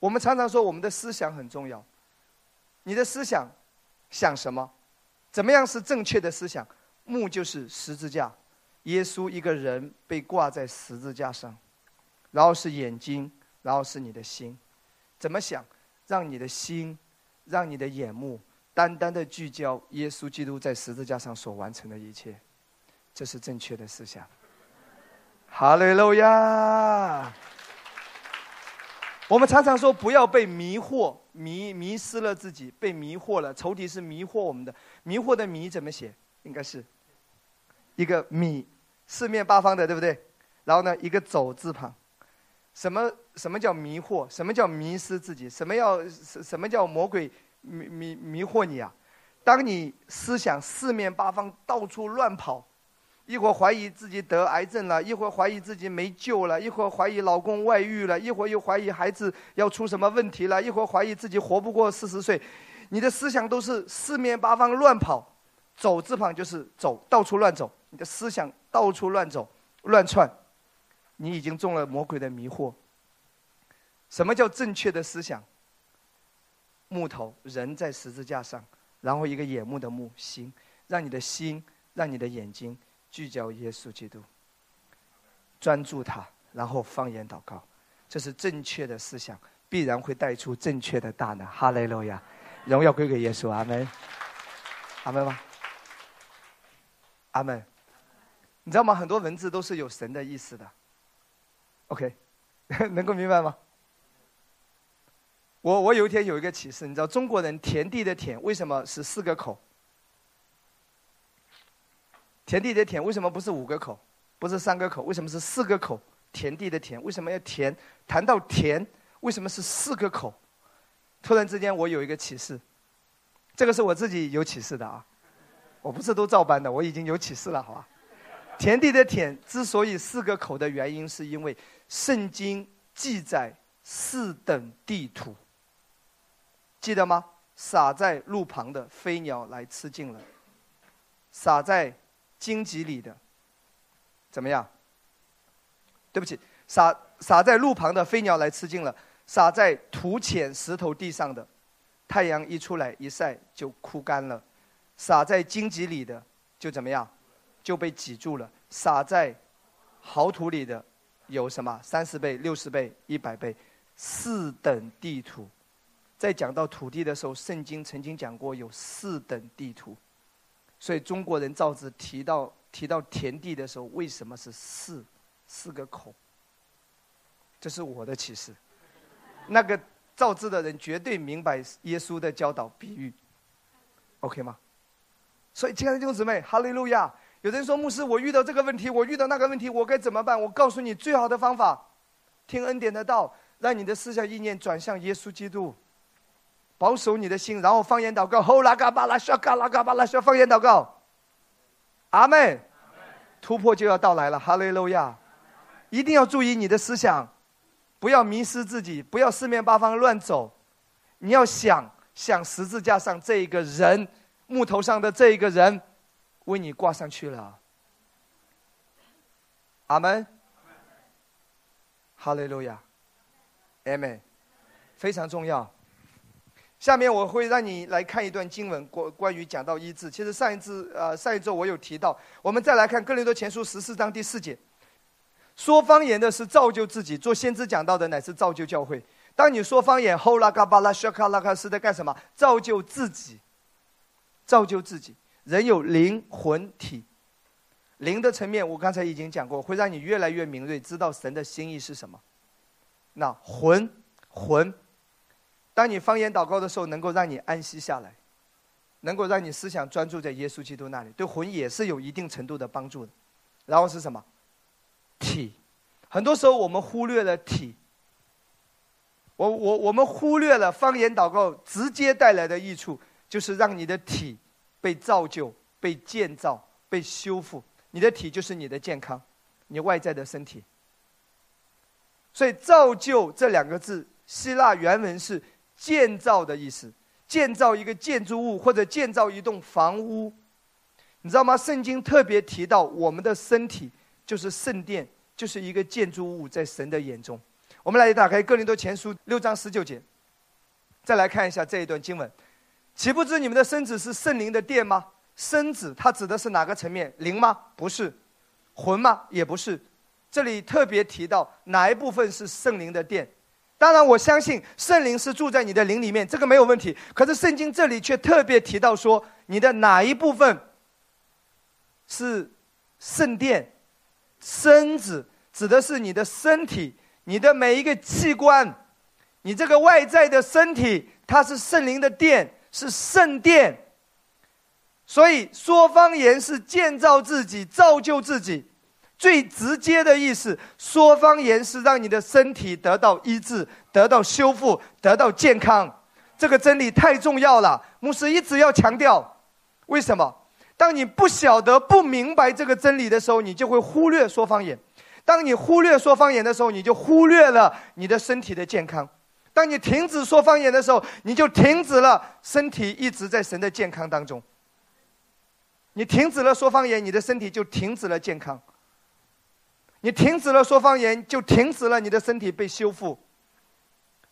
我们常常说我们的思想很重要。你的思想想什么？怎么样是正确的思想？木就是十字架，耶稣一个人被挂在十字架上，然后是眼睛，然后是你的心。怎么想？让你的心。让你的眼目单单的聚焦耶稣基督在十字架上所完成的一切，这是正确的思想。哈利路亚！我们常常说不要被迷惑、迷迷失了自己，被迷惑了。仇敌是迷惑我们的，迷惑的迷怎么写？应该是一个米，四面八方的，对不对？然后呢，一个走字旁。什么什么叫迷惑？什么叫迷失自己？什么要什什么叫魔鬼迷迷迷惑你啊？当你思想四面八方到处乱跑，一会儿怀疑自己得癌症了，一会儿怀疑自己没救了，一会儿怀疑老公外遇了，一会儿又怀疑孩子要出什么问题了，一会儿怀疑自己活不过四十岁，你的思想都是四面八方乱跑，走字旁就是走，到处乱走，你的思想到处乱走乱窜。你已经中了魔鬼的迷惑。什么叫正确的思想？木头人在十字架上，然后一个眼目的目心，让你的心，让你的眼睛聚焦耶稣基督，专注他，然后方言祷告，这是正确的思想，必然会带出正确的大能。哈利路亚，荣耀归给耶稣，阿门，阿门吗？阿门。你知道吗？很多文字都是有神的意思的。OK，(laughs) 能够明白吗？我我有一天有一个启示，你知道中国人田地的田为什么是四个口？田地的田为什么不是五个口，不是三个口？为什么是四个口？田地的田为什么要田？谈到田，为什么是四个口？突然之间我有一个启示，这个是我自己有启示的啊，我不是都照搬的，我已经有启示了，好吧？田地的田之所以四个口的原因，是因为。圣经记载四等地土，记得吗？撒在路旁的飞鸟来吃尽了，撒在荆棘里的怎么样？对不起，撒撒在路旁的飞鸟来吃尽了，撒在土浅石头地上的，太阳一出来一晒就枯干了；撒在荆棘里的，就怎么样，就被挤住了；撒在好土里的，有什么三十倍、六十倍、一百倍，四等地土。在讲到土地的时候，圣经曾经讲过有四等地土，所以中国人造字提到提到田地的时候，为什么是四四个口？这是我的启示。那个造字的人绝对明白耶稣的教导比喻，OK 吗？所以亲爱的弟兄姊妹，哈利路亚！有人说牧师，我遇到这个问题，我遇到那个问题，我该怎么办？我告诉你，最好的方法，听恩典的道，让你的思想意念转向耶稣基督，保守你的心，然后方言祷告，吼拉嘎巴拉沙嘎拉嘎巴拉沙，方言祷告，阿门！突破就要到来了，哈利路亚！一定要注意你的思想。不要迷失自己，不要四面八方乱走，你要想想十字架上这一个人，木头上的这一个人，为你挂上去了。阿门。哈利路亚。阿门。非常重要。下面我会让你来看一段经文，关关于讲到医治。其实上一次呃上一周我有提到，我们再来看哥林多前书十四章第四节。说方言的是造就自己，做先知讲到的乃是造就教会。当你说方言，吼拉嘎巴拉沙卡拉卡是在干什么？造就自己，造就自己。人有灵魂体，灵的层面我刚才已经讲过，会让你越来越敏锐，知道神的心意是什么。那魂魂，当你方言祷告的时候，能够让你安息下来，能够让你思想专注在耶稣基督那里，对魂也是有一定程度的帮助的。然后是什么？体，很多时候我们忽略了体。我我我们忽略了方言祷告直接带来的益处，就是让你的体被造就、被建造、被修复。你的体就是你的健康，你外在的身体。所以“造就”这两个字，希腊原文是“建造”的意思，建造一个建筑物或者建造一栋房屋。你知道吗？圣经特别提到我们的身体。就是圣殿，就是一个建筑物，在神的眼中。我们来打开《哥林多前书》六章十九节，再来看一下这一段经文：岂不知你们的身子是圣灵的殿吗？身子它指的是哪个层面？灵吗？不是。魂吗？也不是。这里特别提到哪一部分是圣灵的殿？当然，我相信圣灵是住在你的灵里面，这个没有问题。可是圣经这里却特别提到说，你的哪一部分是圣殿？身子指的是你的身体，你的每一个器官，你这个外在的身体，它是圣灵的殿，是圣殿。所以说方言是建造自己、造就自己，最直接的意思。说方言是让你的身体得到医治、得到修复、得到健康。这个真理太重要了，牧师一直要强调。为什么？当你不晓得、不明白这个真理的时候，你就会忽略说方言；当你忽略说方言的时候，你就忽略了你的身体的健康；当你停止说方言的时候，你就停止了身体一直在神的健康当中。你停止了说方言，你的身体就停止了健康；你停止了说方言，就停止了你的身体被修复。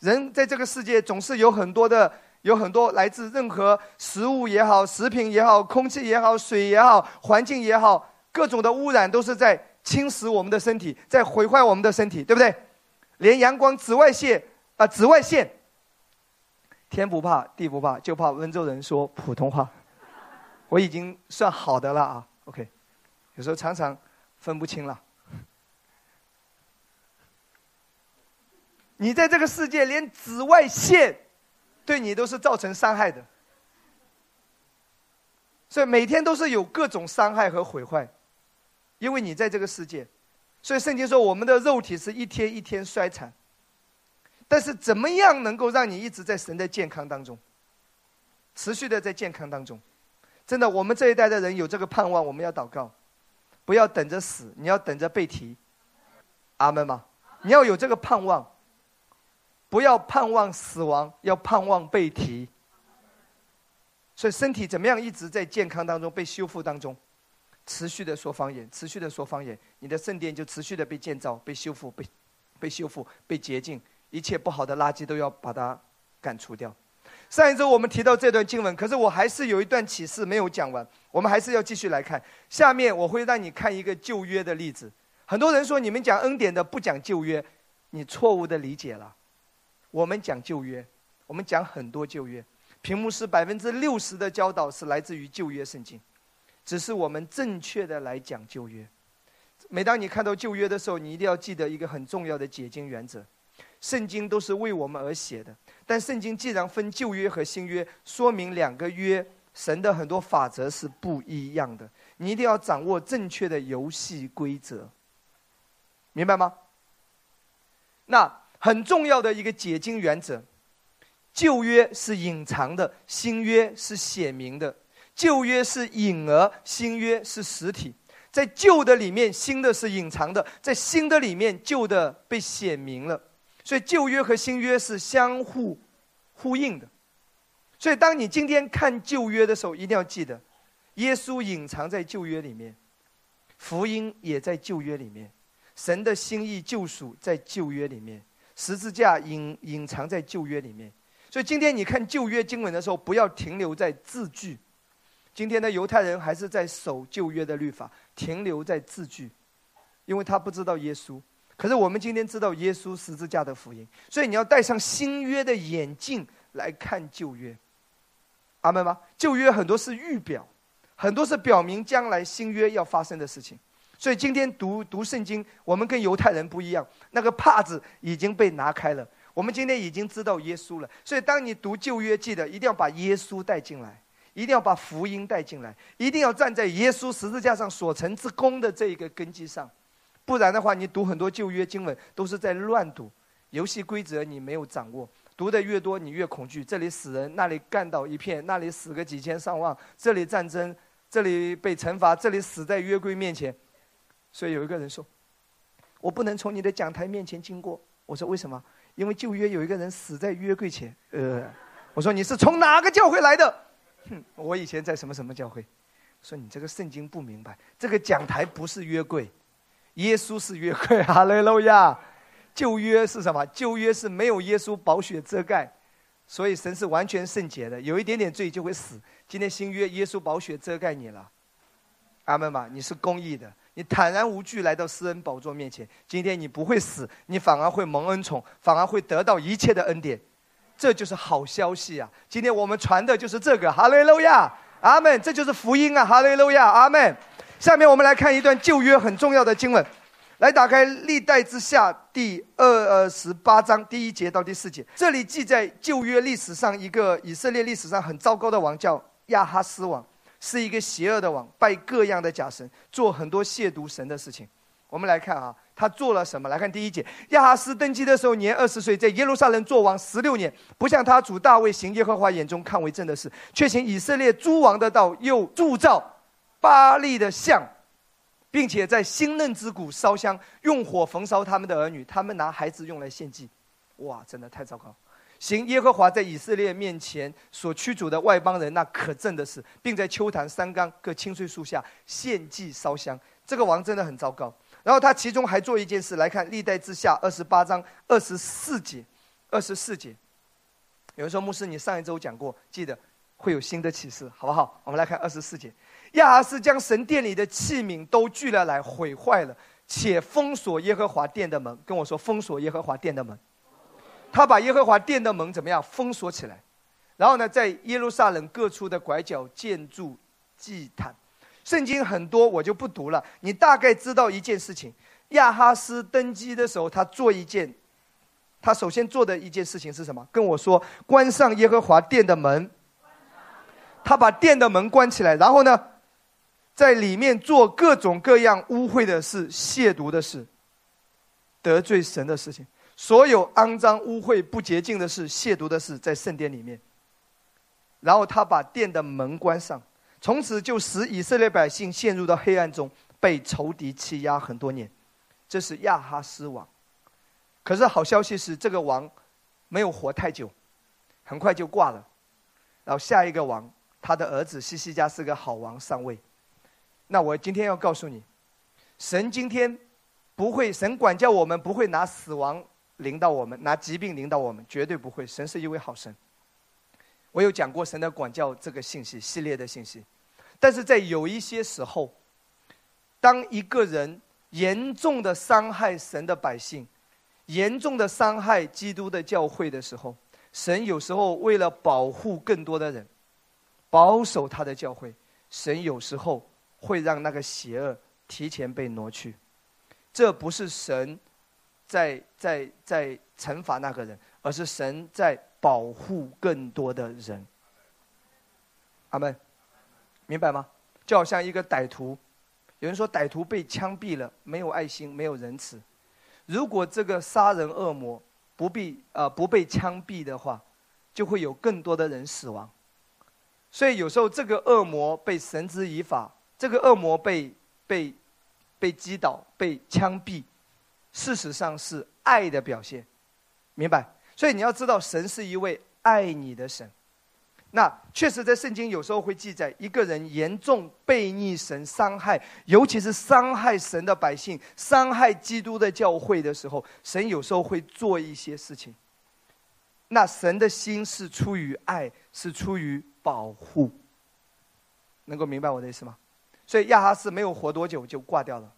人在这个世界总是有很多的。有很多来自任何食物也好、食品也好、空气也好、水也好、环境也好，各种的污染都是在侵蚀我们的身体，在毁坏我们的身体，对不对？连阳光、紫外线啊，紫外线，天不怕地不怕，就怕温州人说普通话。我已经算好的了啊，OK。有时候常常分不清了。你在这个世界连紫外线。对你都是造成伤害的，所以每天都是有各种伤害和毁坏，因为你在这个世界，所以圣经说我们的肉体是一天一天衰残，但是怎么样能够让你一直在神的健康当中，持续的在健康当中？真的，我们这一代的人有这个盼望，我们要祷告，不要等着死，你要等着被提，阿门吗？你要有这个盼望。不要盼望死亡，要盼望被提。所以身体怎么样一直在健康当中被修复当中，持续的说方言，持续的说方言，你的圣殿就持续的被建造、被修复、被被修复、被洁净，一切不好的垃圾都要把它赶除掉。上一周我们提到这段经文，可是我还是有一段启示没有讲完，我们还是要继续来看。下面我会让你看一个旧约的例子。很多人说你们讲恩典的不讲旧约，你错误的理解了。我们讲旧约，我们讲很多旧约。屏幕是百分之六十的教导是来自于旧约圣经，只是我们正确的来讲旧约。每当你看到旧约的时候，你一定要记得一个很重要的解经原则：圣经都是为我们而写的。但圣经既然分旧约和新约，说明两个约神的很多法则是不一样的。你一定要掌握正确的游戏规则，明白吗？那很重要的一个解经原则：旧约是隐藏的，新约是显明的；旧约是隐而，新约是实体。在旧的里面，新的是隐藏的；在新的里面，旧的被显明了。所以旧约和新约是相互呼应的。所以当你今天看旧约的时候，一定要记得，耶稣隐藏在旧约里面，福音也在旧约里面，神的心意救赎在旧约里面，十字架隐隐藏在旧约里面。所以今天你看旧约经文的时候，不要停留在字句。今天的犹太人还是在守旧约的律法。停留在字句，因为他不知道耶稣。可是我们今天知道耶稣十字架的福音，所以你要戴上新约的眼镜来看旧约。阿门吗？旧约很多是预表，很多是表明将来新约要发生的事情。所以今天读读圣经，我们跟犹太人不一样，那个帕子已经被拿开了。我们今天已经知道耶稣了，所以当你读旧约，记得一定要把耶稣带进来。一定要把福音带进来，一定要站在耶稣十字架上所成之功的这一个根基上，不然的话，你读很多旧约经文都是在乱读，游戏规则你没有掌握，读的越多你越恐惧，这里死人，那里干倒一片，那里死个几千上万，这里战争，这里被惩罚，这里死在约柜面前，所以有一个人说，我不能从你的讲台面前经过，我说为什么？因为旧约有一个人死在约柜前，呃，我说你是从哪个教会来的？哼，我以前在什么什么教会，说你这个圣经不明白，这个讲台不是约柜，耶稣是约柜，(laughs) 哈利路亚。旧约是什么？旧约是没有耶稣宝血遮盖，所以神是完全圣洁的，有一点点罪就会死。今天新约，耶稣宝血遮盖你了，阿门吧，你是公义的，你坦然无惧来到施恩宝座面前。今天你不会死，你反而会蒙恩宠，反而会得到一切的恩典。这就是好消息啊！今天我们传的就是这个，哈利路亚，阿门。这就是福音啊，哈利路亚，阿门。下面我们来看一段旧约很重要的经文，来打开历代之下第二十八章第一节到第四节。这里记载旧约历史上一个以色列历史上很糟糕的王，叫亚哈斯王，是一个邪恶的王，拜各样的假神，做很多亵渎神的事情。我们来看啊。他做了什么？来看第一节，亚哈斯登基的时候年二十岁，在耶路撒冷做王十六年，不像他主大卫行耶和华眼中看为正的事，却行以色列诸王的道，又铸造巴利的像，并且在新嫩之谷烧香，用火焚烧他们的儿女，他们拿孩子用来献祭。哇，真的太糟糕！行耶和华在以色列面前所驱逐的外邦人那可憎的事，并在秋坛、山冈各青翠树下献祭烧香。这个王真的很糟糕。然后他其中还做一件事，来看历代之下二十八章二十四节，二十四节。有人说牧师，你上一周讲过，记得会有新的启示，好不好？我们来看二十四节。亚哈斯将神殿里的器皿都聚了来，毁坏了，且封锁耶和华殿的门。跟我说，封锁耶和华殿的门。他把耶和华殿的门怎么样封锁起来？然后呢，在耶路撒冷各处的拐角建筑祭坛。圣经很多，我就不读了。你大概知道一件事情：亚哈斯登基的时候，他做一件，他首先做的一件事情是什么？跟我说，关上耶和华殿的门。他把殿的门关起来，然后呢，在里面做各种各样污秽的事、亵渎的事、得罪神的事情，所有肮脏、污秽、不洁净的事、亵渎的事，在圣殿里面。然后他把殿的门关上。从此就使以色列百姓陷入到黑暗中，被仇敌欺压很多年。这是亚哈斯王。可是好消息是，这个王没有活太久，很快就挂了。然后下一个王，他的儿子西西家是个好王上位。那我今天要告诉你，神今天不会，神管教我们不会拿死亡临到我们，拿疾病临到我们，绝对不会。神是一位好神。我有讲过神的管教这个信息系列的信息，但是在有一些时候，当一个人严重的伤害神的百姓，严重的伤害基督的教会的时候，神有时候为了保护更多的人，保守他的教会，神有时候会让那个邪恶提前被挪去。这不是神在在在惩罚那个人，而是神在保护更多的人。阿门，明白吗？就好像一个歹徒，有人说歹徒被枪毙了，没有爱心，没有仁慈。如果这个杀人恶魔不必呃不被枪毙的话，就会有更多的人死亡。所以有时候这个恶魔被绳之以法，这个恶魔被被。被击倒、被枪毙，事实上是爱的表现，明白？所以你要知道，神是一位爱你的神。那确实，在圣经有时候会记载，一个人严重背逆神、伤害，尤其是伤害神的百姓、伤害基督的教会的时候，神有时候会做一些事情。那神的心是出于爱，是出于保护。能够明白我的意思吗？所以亚哈斯没有活多久就挂掉了，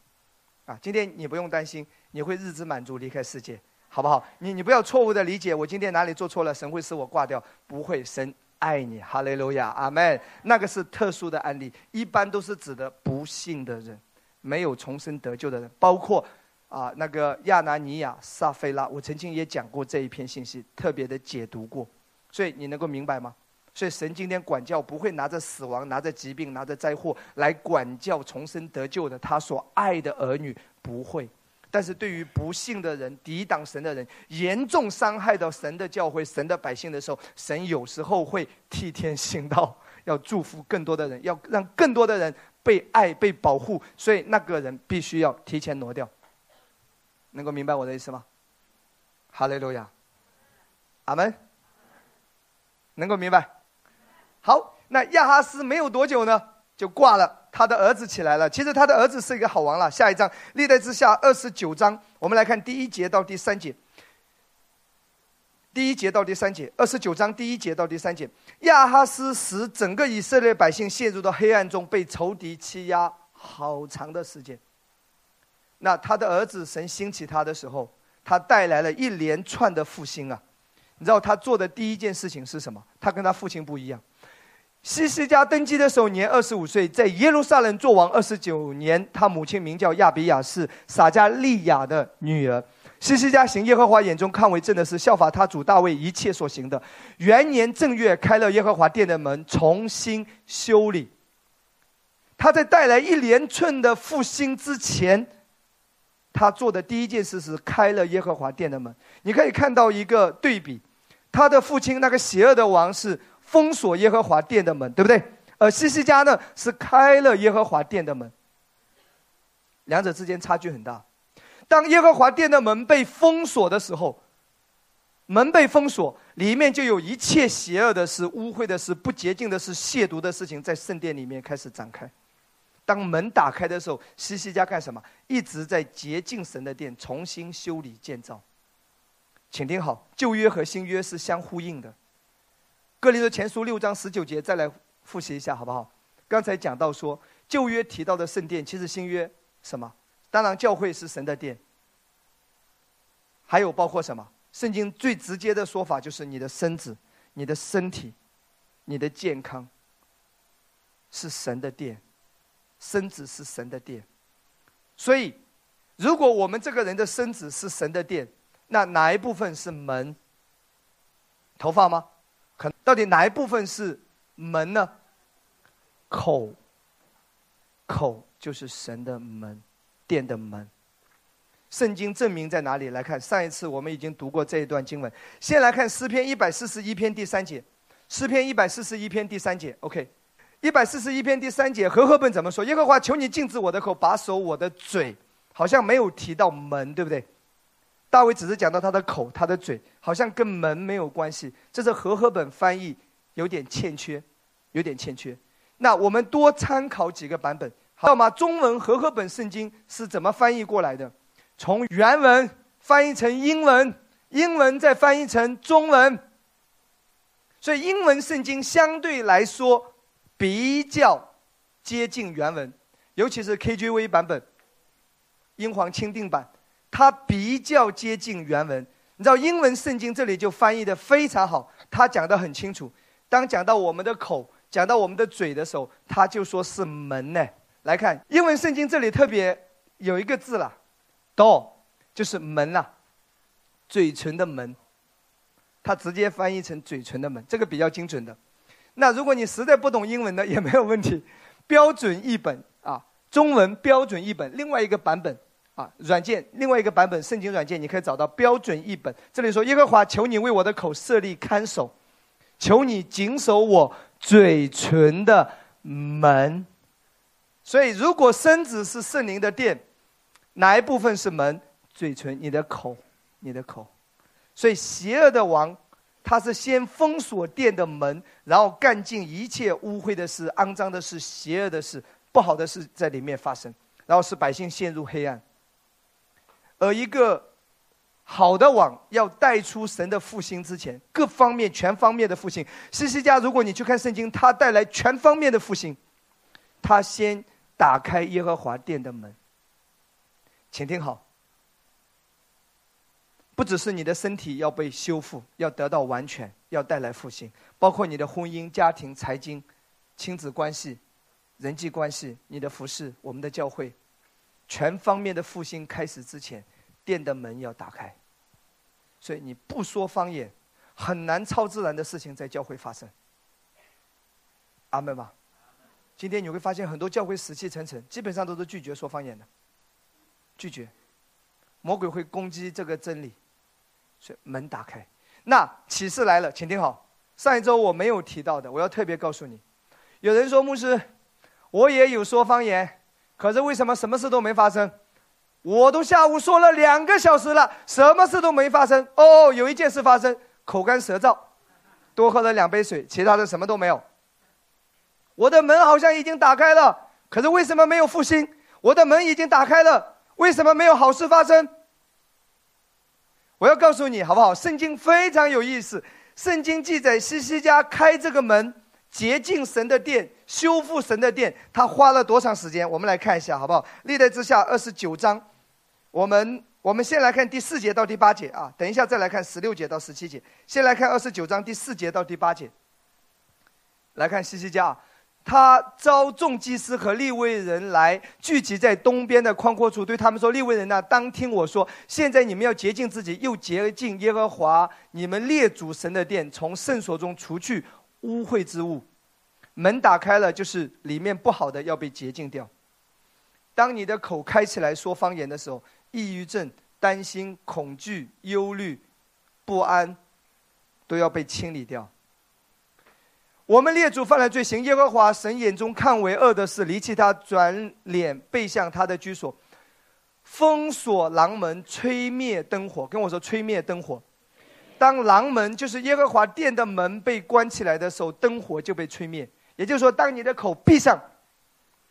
啊，今天你不用担心，你会日子满足离开世界，好不好？你你不要错误的理解，我今天哪里做错了，神会使我挂掉？不会，神爱你，哈利路亚，阿门。那个是特殊的案例，一般都是指的不幸的人，没有重生得救的人，包括啊那个亚拿尼亚、撒菲拉，我曾经也讲过这一篇信息，特别的解读过，所以你能够明白吗？所以神今天管教不会拿着死亡、拿着疾病、拿着灾祸来管教重生得救的他所爱的儿女，不会。但是对于不幸的人、抵挡神的人、严重伤害到神的教会、神的百姓的时候，神有时候会替天行道，要祝福更多的人，要让更多的人被爱、被保护。所以那个人必须要提前挪掉。能够明白我的意思吗？哈利路亚，阿门。能够明白。好，那亚哈斯没有多久呢，就挂了。他的儿子起来了。其实他的儿子是一个好王了。下一章，历代之下二十九章，我们来看第一节到第三节。第一节到第三节，二十九章第一节到第三节，亚哈斯使整个以色列百姓陷入到黑暗中，被仇敌欺压好长的时间。那他的儿子神兴起他的时候，他带来了一连串的复兴啊。你知道他做的第一件事情是什么？他跟他父亲不一样。西西家登基的时候年二十五岁，在耶路撒冷做王二十九年。他母亲名叫亚比亚，是撒加利亚的女儿。西西家行耶和华眼中看为正的事，效法他主大卫一切所行的。元年正月，开了耶和华殿的门，重新修理。他在带来一连串的复兴之前，他做的第一件事是开了耶和华殿的门。你可以看到一个对比，他的父亲那个邪恶的王是。封锁耶和华殿的门，对不对？而西西家呢，是开了耶和华殿的门。两者之间差距很大。当耶和华殿的门被封锁的时候，门被封锁，里面就有一切邪恶的事、污秽的事、不洁净的事、亵渎的事情，在圣殿里面开始展开。当门打开的时候，西西家干什么？一直在洁净神的殿，重新修理建造。请听好，旧约和新约是相呼应的。哥林多前书六章十九节，再来复习一下，好不好？刚才讲到说，旧约提到的圣殿，其实新约什么？当然，教会是神的殿。还有包括什么？圣经最直接的说法就是你的身子、你的身体、你的健康是神的殿，身子是神的殿。所以，如果我们这个人的身子是神的殿，那哪一部分是门？头发吗？可到底哪一部分是门呢？口，口就是神的门，殿的门。圣经证明在哪里？来看上一次我们已经读过这一段经文。先来看诗篇一百四十一篇第三节，诗篇一百四十一篇第三节。OK，一百四十一篇第三节，和合本怎么说？耶和华，求你禁止我的口，把守我的嘴，好像没有提到门，对不对？大卫只是讲到他的口，他的嘴，好像跟门没有关系。这是和合本翻译有点欠缺，有点欠缺。那我们多参考几个版本，好吗？中文和合本圣经是怎么翻译过来的？从原文翻译成英文，英文再翻译成中文。所以英文圣经相对来说比较接近原文，尤其是 KJV 版本、英皇钦定版，它比较接近原文。你知道英文圣经这里就翻译的非常好，他讲的很清楚。当讲到我们的口、讲到我们的嘴的时候，他就说是门呢。来看英文圣经这里特别有一个字了，door 就是门呐，嘴唇的门。它直接翻译成嘴唇的门，这个比较精准的。那如果你实在不懂英文的也没有问题，标准译本啊，中文标准译本，另外一个版本。啊，软件另外一个版本圣经软件，你可以找到标准译本。这里说：“耶和华，求你为我的口设立看守，求你谨守我嘴唇的门。”所以，如果身子是圣灵的殿，哪一部分是门？嘴唇，你的口，你的口。所以，邪恶的王，他是先封锁殿的门，然后干尽一切污秽的事、肮脏的事、邪恶的事、不好的事在里面发生，然后使百姓陷入黑暗。而一个好的网要带出神的复兴之前，各方面全方面的复兴。西西家，如果你去看圣经，他带来全方面的复兴，他先打开耶和华殿的门。请听好，不只是你的身体要被修复，要得到完全，要带来复兴，包括你的婚姻、家庭、财经、亲子关系、人际关系、你的服饰、我们的教会。全方面的复兴开始之前，殿的门要打开。所以你不说方言，很难超自然的事情在教会发生。阿门吧。今天你会发现很多教会死气沉沉，基本上都是拒绝说方言的。拒绝，魔鬼会攻击这个真理。所以门打开，那启示来了，请听好。上一周我没有提到的，我要特别告诉你。有人说牧师，我也有说方言。可是为什么什么事都没发生？我都下午说了两个小时了，什么事都没发生。哦，有一件事发生，口干舌燥，多喝了两杯水，其他的什么都没有。我的门好像已经打开了，可是为什么没有复兴？我的门已经打开了，为什么没有好事发生？我要告诉你，好不好？圣经非常有意思，圣经记载西西家开这个门。洁净神的殿，修复神的殿，他花了多长时间？我们来看一下，好不好？历代之下二十九章，我们我们先来看第四节到第八节啊，等一下再来看十六节到十七节。先来看二十九章第四节到第八节。来看西西家，他召众祭司和立位人来聚集在东边的宽阔处，对他们说：“立位人呐，当听我说，现在你们要洁净自己，又洁净耶和华你们列祖神的殿，从圣所中除去。”污秽之物，门打开了，就是里面不好的要被洁净掉。当你的口开起来说方言的时候，抑郁症、担心、恐惧、忧虑、不安，都要被清理掉。我们列祖犯了罪行，耶和华神眼中看为恶的事，离弃他，转脸背向他的居所，封锁廊门，吹灭灯火。跟我说，吹灭灯火。当廊门就是耶和华殿的门被关起来的时候，灯火就被吹灭。也就是说，当你的口闭上，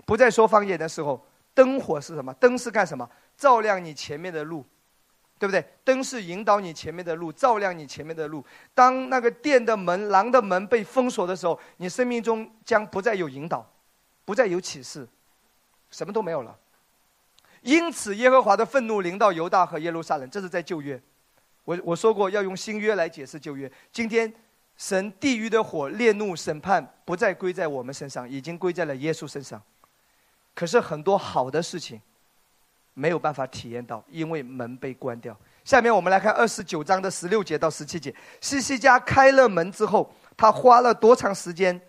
不再说方言的时候，灯火是什么？灯是干什么？照亮你前面的路，对不对？灯是引导你前面的路，照亮你前面的路。当那个殿的门、廊的门被封锁的时候，你生命中将不再有引导，不再有启示，什么都没有了。因此，耶和华的愤怒临到犹大和耶路撒冷，这是在旧约。我我说过要用新约来解释旧约。今天，神地狱的火烈怒审判不再归在我们身上，已经归在了耶稣身上。可是很多好的事情没有办法体验到，因为门被关掉。下面我们来看二十九章的十六节到十七节。西西家开了门之后，他花了多长时间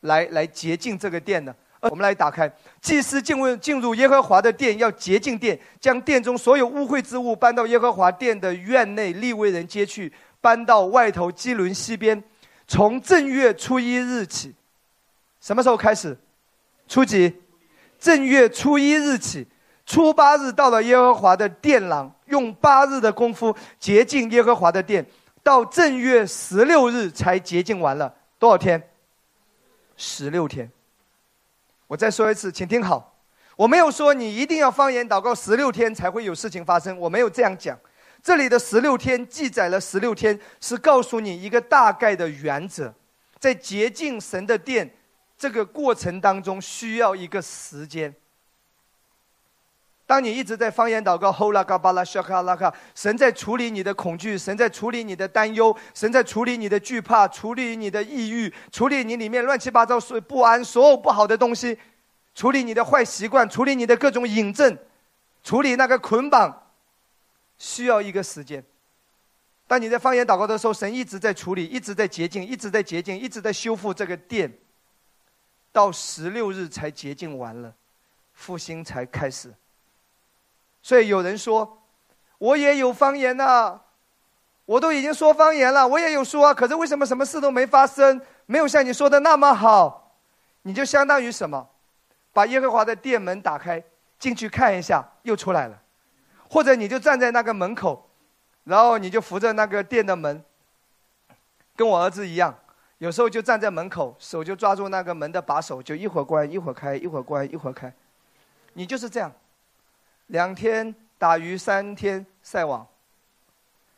来来洁净这个殿呢？我们来打开，祭司进入进入耶和华的殿，要洁净殿，将殿中所有污秽之物搬到耶和华殿的院内，立为人接去，搬到外头基伦西边。从正月初一日起，什么时候开始？初几？正月初一日起，初八日到了耶和华的殿廊，用八日的功夫洁净耶和华的殿，到正月十六日才洁净完了。多少天？十六天。我再说一次，请听好，我没有说你一定要方言祷告十六天才会有事情发生，我没有这样讲，这里的十六天记载了十六天，是告诉你一个大概的原则，在洁净神的殿这个过程当中，需要一个时间。当你一直在方言祷告，吼啦嘎巴拉沙卡拉卡，神在处理你的恐惧，神在处理你的担忧，神在处理你的惧怕，处理你的抑郁，处理你里面乱七八糟所不安所有不好的东西，处理你的坏习惯，处理你的各种引症，处理那个捆绑，需要一个时间。当你在方言祷告的时候，神一直在处理，一直在洁净，一直在洁净，一直在修复这个殿，到十六日才洁净完了，复兴才开始。所以有人说，我也有方言呐，我都已经说方言了，我也有说啊，可是为什么什么事都没发生？没有像你说的那么好？你就相当于什么？把耶和华的店门打开，进去看一下，又出来了；或者你就站在那个门口，然后你就扶着那个店的门，跟我儿子一样，有时候就站在门口，手就抓住那个门的把手，就一会儿关一会儿开，一会儿关一会儿开，你就是这样。两天打鱼，三天晒网。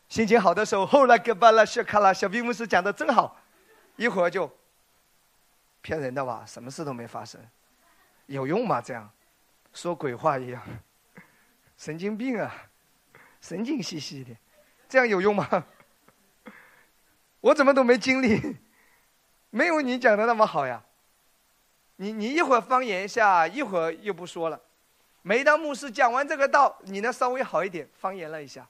心情好的时候，后来给巴拉谢卡拉小兵牧师讲的真好，一会儿就骗人的吧，什么事都没发生，有用吗？这样说鬼话一样，神经病啊，神经兮兮的，这样有用吗？我怎么都没经历，没有你讲的那么好呀。你你一会儿方言一下，一会儿又不说了。每当牧师讲完这个道，你呢稍微好一点，方言了一下，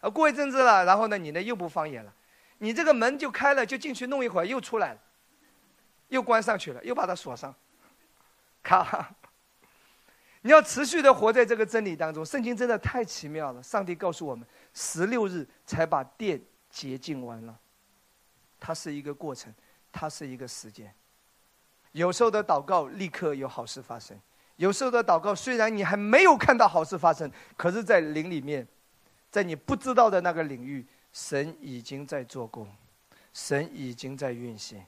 啊，过一阵子了，然后呢，你呢又不方言了，你这个门就开了，就进去弄一会儿，又出来了，又关上去了，又把它锁上，(laughs) 卡。你要持续的活在这个真理当中，圣经真的太奇妙了。上帝告诉我们，十六日才把殿洁净完了，它是一个过程，它是一个时间。有时候的祷告立刻有好事发生。有时候的祷告，虽然你还没有看到好事发生，可是，在灵里面，在你不知道的那个领域，神已经在做工，神已经在运行。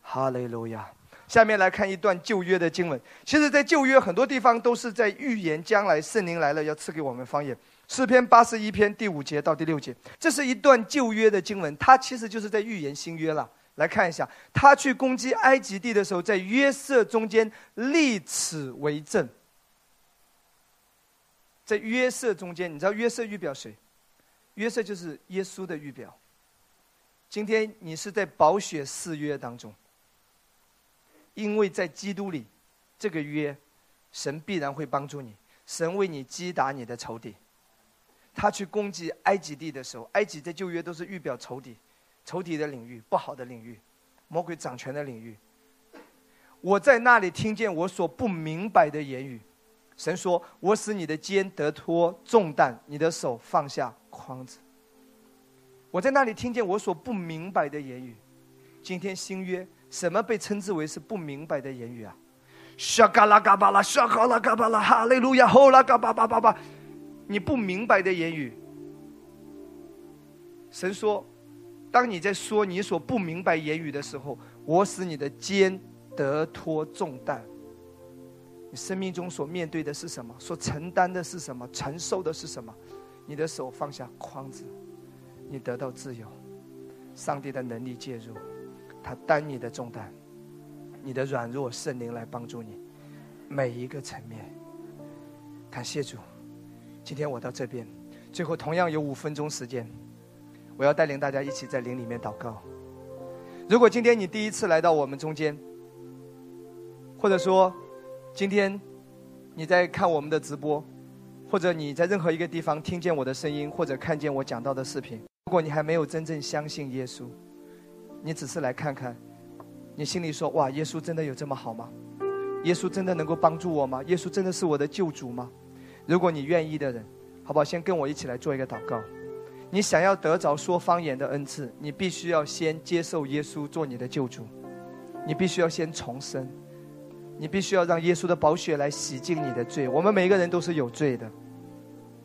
哈利路亚！下面来看一段旧约的经文。其实，在旧约很多地方都是在预言将来圣灵来了要赐给我们方言。诗篇八十一篇第五节到第六节，这是一段旧约的经文，它其实就是在预言新约了。来看一下，他去攻击埃及地的时候，在约瑟中间立此为证。在约瑟中间，你知道约瑟预表谁？约瑟就是耶稣的预表。今天你是在宝血誓约当中，因为在基督里，这个约，神必然会帮助你，神为你击打你的仇敌。他去攻击埃及地的时候，埃及在旧约都是预表仇敌。仇敌的领域，不好的领域，魔鬼掌权的领域。我在那里听见我所不明白的言语。神说：“我使你的肩得脱重担，你的手放下筐子。”我在那里听见我所不明白的言语。今天新约，什么被称之为是不明白的言语啊？沙嘎拉嘎巴拉，沙嘎拉嘎巴拉，哈利路亚，吼拉嘎巴巴巴巴。你不明白的言语，神说。当你在说你所不明白言语的时候，我使你的肩得脱重担。你生命中所面对的是什么？所承担的是什么？承受的是什么？你的手放下筐子，你得到自由。上帝的能力介入，他担你的重担，你的软弱，圣灵来帮助你，每一个层面。感谢主，今天我到这边，最后同样有五分钟时间。我要带领大家一起在灵里面祷告。如果今天你第一次来到我们中间，或者说今天你在看我们的直播，或者你在任何一个地方听见我的声音，或者看见我讲到的视频，如果你还没有真正相信耶稣，你只是来看看，你心里说：“哇，耶稣真的有这么好吗？耶稣真的能够帮助我吗？耶稣真的是我的救主吗？”如果你愿意的人，好不好？先跟我一起来做一个祷告。你想要得着说方言的恩赐，你必须要先接受耶稣做你的救主，你必须要先重生，你必须要让耶稣的宝血来洗净你的罪。我们每一个人都是有罪的，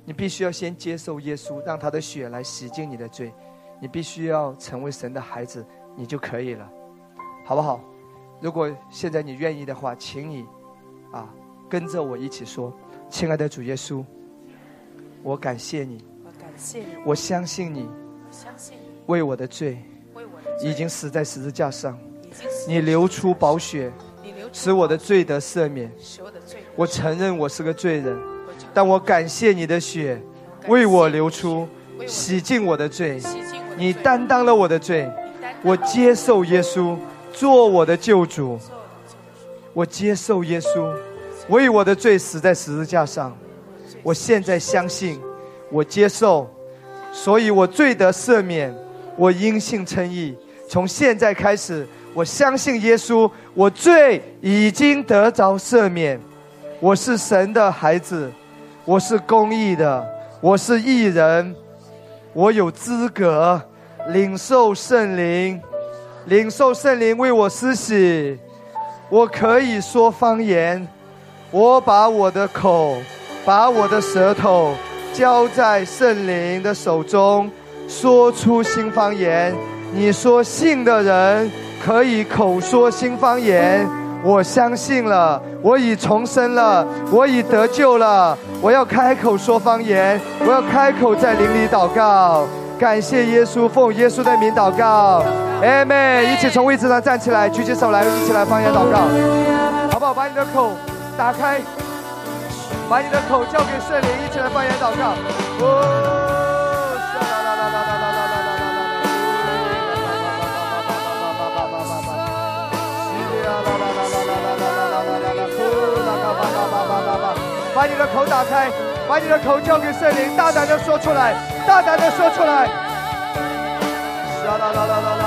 你必须要先接受耶稣，让他的血来洗净你的罪。你必须要成为神的孩子，你就可以了，好不好？如果现在你愿意的话，请你啊跟着我一起说：“亲爱的主耶稣，我感谢你。”我相信你。
相信你。
为我的罪
为我的罪。
已经死在十字架上，你流出宝血，使我的罪得赦免。
我
承认我是个罪人，但我感谢你的血为我流出，洗净我的罪。你担当了我的罪，我接受耶稣做我的救主。
我
接受耶稣为我的罪死在十字架上。我现在相信，我接受，所以我罪得赦免，我因信称义。从现在开始，我相信耶稣，我罪已经得着赦免。我是神的孩子，我是公义的，我是义人，我有资格领受圣灵，领受圣灵为我施洗。我可以说方言，我把我的口，把我的舌头交在圣灵的手中，说出新方言。你说信的人可以口说新方言，我相信了，我已重生了，我已得救了。我要开口说方言，我要开口在灵里祷告。感谢耶稣，奉耶稣的名祷告，阿门。一起从位置上站起来，举起手来，一起来方言祷告，好不好？把你的口打开，把你的口交给圣灵，一起来方言祷告。哦，啦啦啦啦啦啦啦啦啦啦啦啦啦！把你的口打开，把你的口交给圣灵，大胆的说出来，大胆的说出来。啦啦啦啦啦啦啦啦啦啦啦啦啦啦啦啦啦！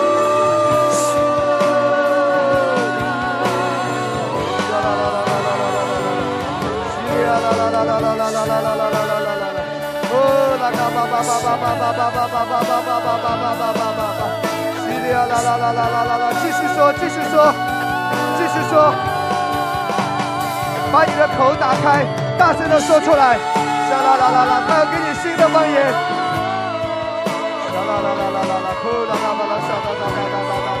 啦啦啦啦啦啦啦啦啦，哦啦嘎巴巴巴巴巴巴巴巴巴巴巴巴巴巴巴巴巴巴，西呀啦啦啦啦啦啦啦，继续说，继续说，继续说，把你的口打开，大声的说出来。啦啦啦啦啦！他要给你新的方言。啦啦啦啦啦啦啦！呼啦啦啦啦！沙哒哒哒哒哒哒哒哒哒哒哒哒！呼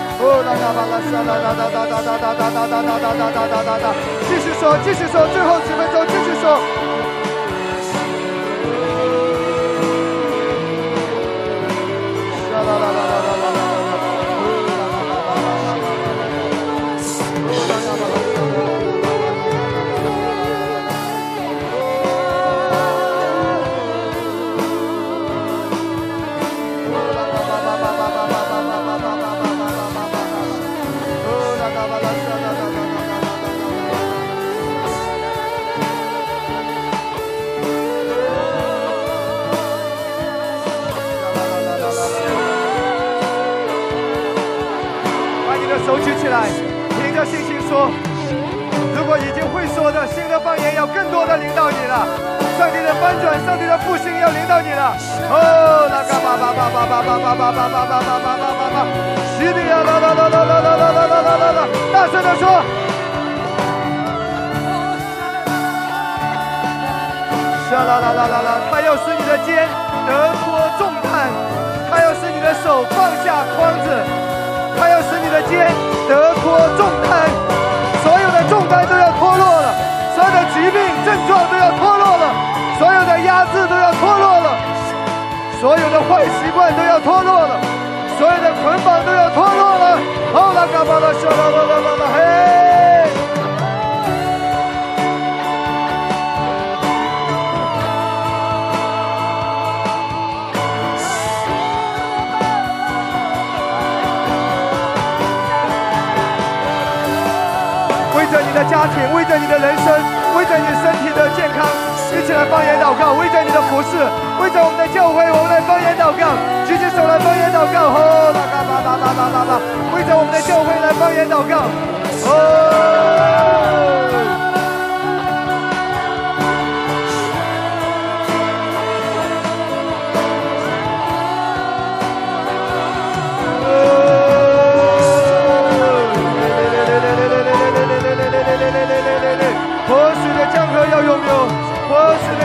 哦哒哒哒哒哒哒哒哒哒哒！哒哒哒哒哒哒哒哒哒哒哒！呼啦嘎巴啦沙啦啦嘎巴巴巴巴巴巴巴巴巴巴巴巴巴！呼啦嘎巴啦沙啦啦啦啦啦啦啦啦啦啦啦啦啦啦啦！呼啦凭着信心说。如果已经会说的新的方言，要更多的领导你了。上帝的翻转，上帝的复兴要领导你了。哦，啦嘎巴巴巴巴巴巴巴巴巴巴巴巴巴巴巴巴，西里呀啦啦啦啦啦啦啦啦啦啦啦啦，大声的说。啦啦啦啦啦啦，他要使你的肩得脱重担，他要使你的手放下筐子，他要使你的肩得脱重担，所有的重担都要脱落了，所有的疾病症状都要脱落了，所有的压制都要脱落了，所有的坏习惯都要脱落了，所有的捆绑都要脱落了。好了，嘎巴拉，沙啦啦啦啦啦，嘿。
着你的家庭，为着你的人生，为着你身体的健康，一起来方言祷告。为着你的服饰，为着我们的教会，我们来方言祷告。举起手来方言祷告。哦，啦啦啦啦啦啦啦！为着我们的教会来方言祷告。哦。情。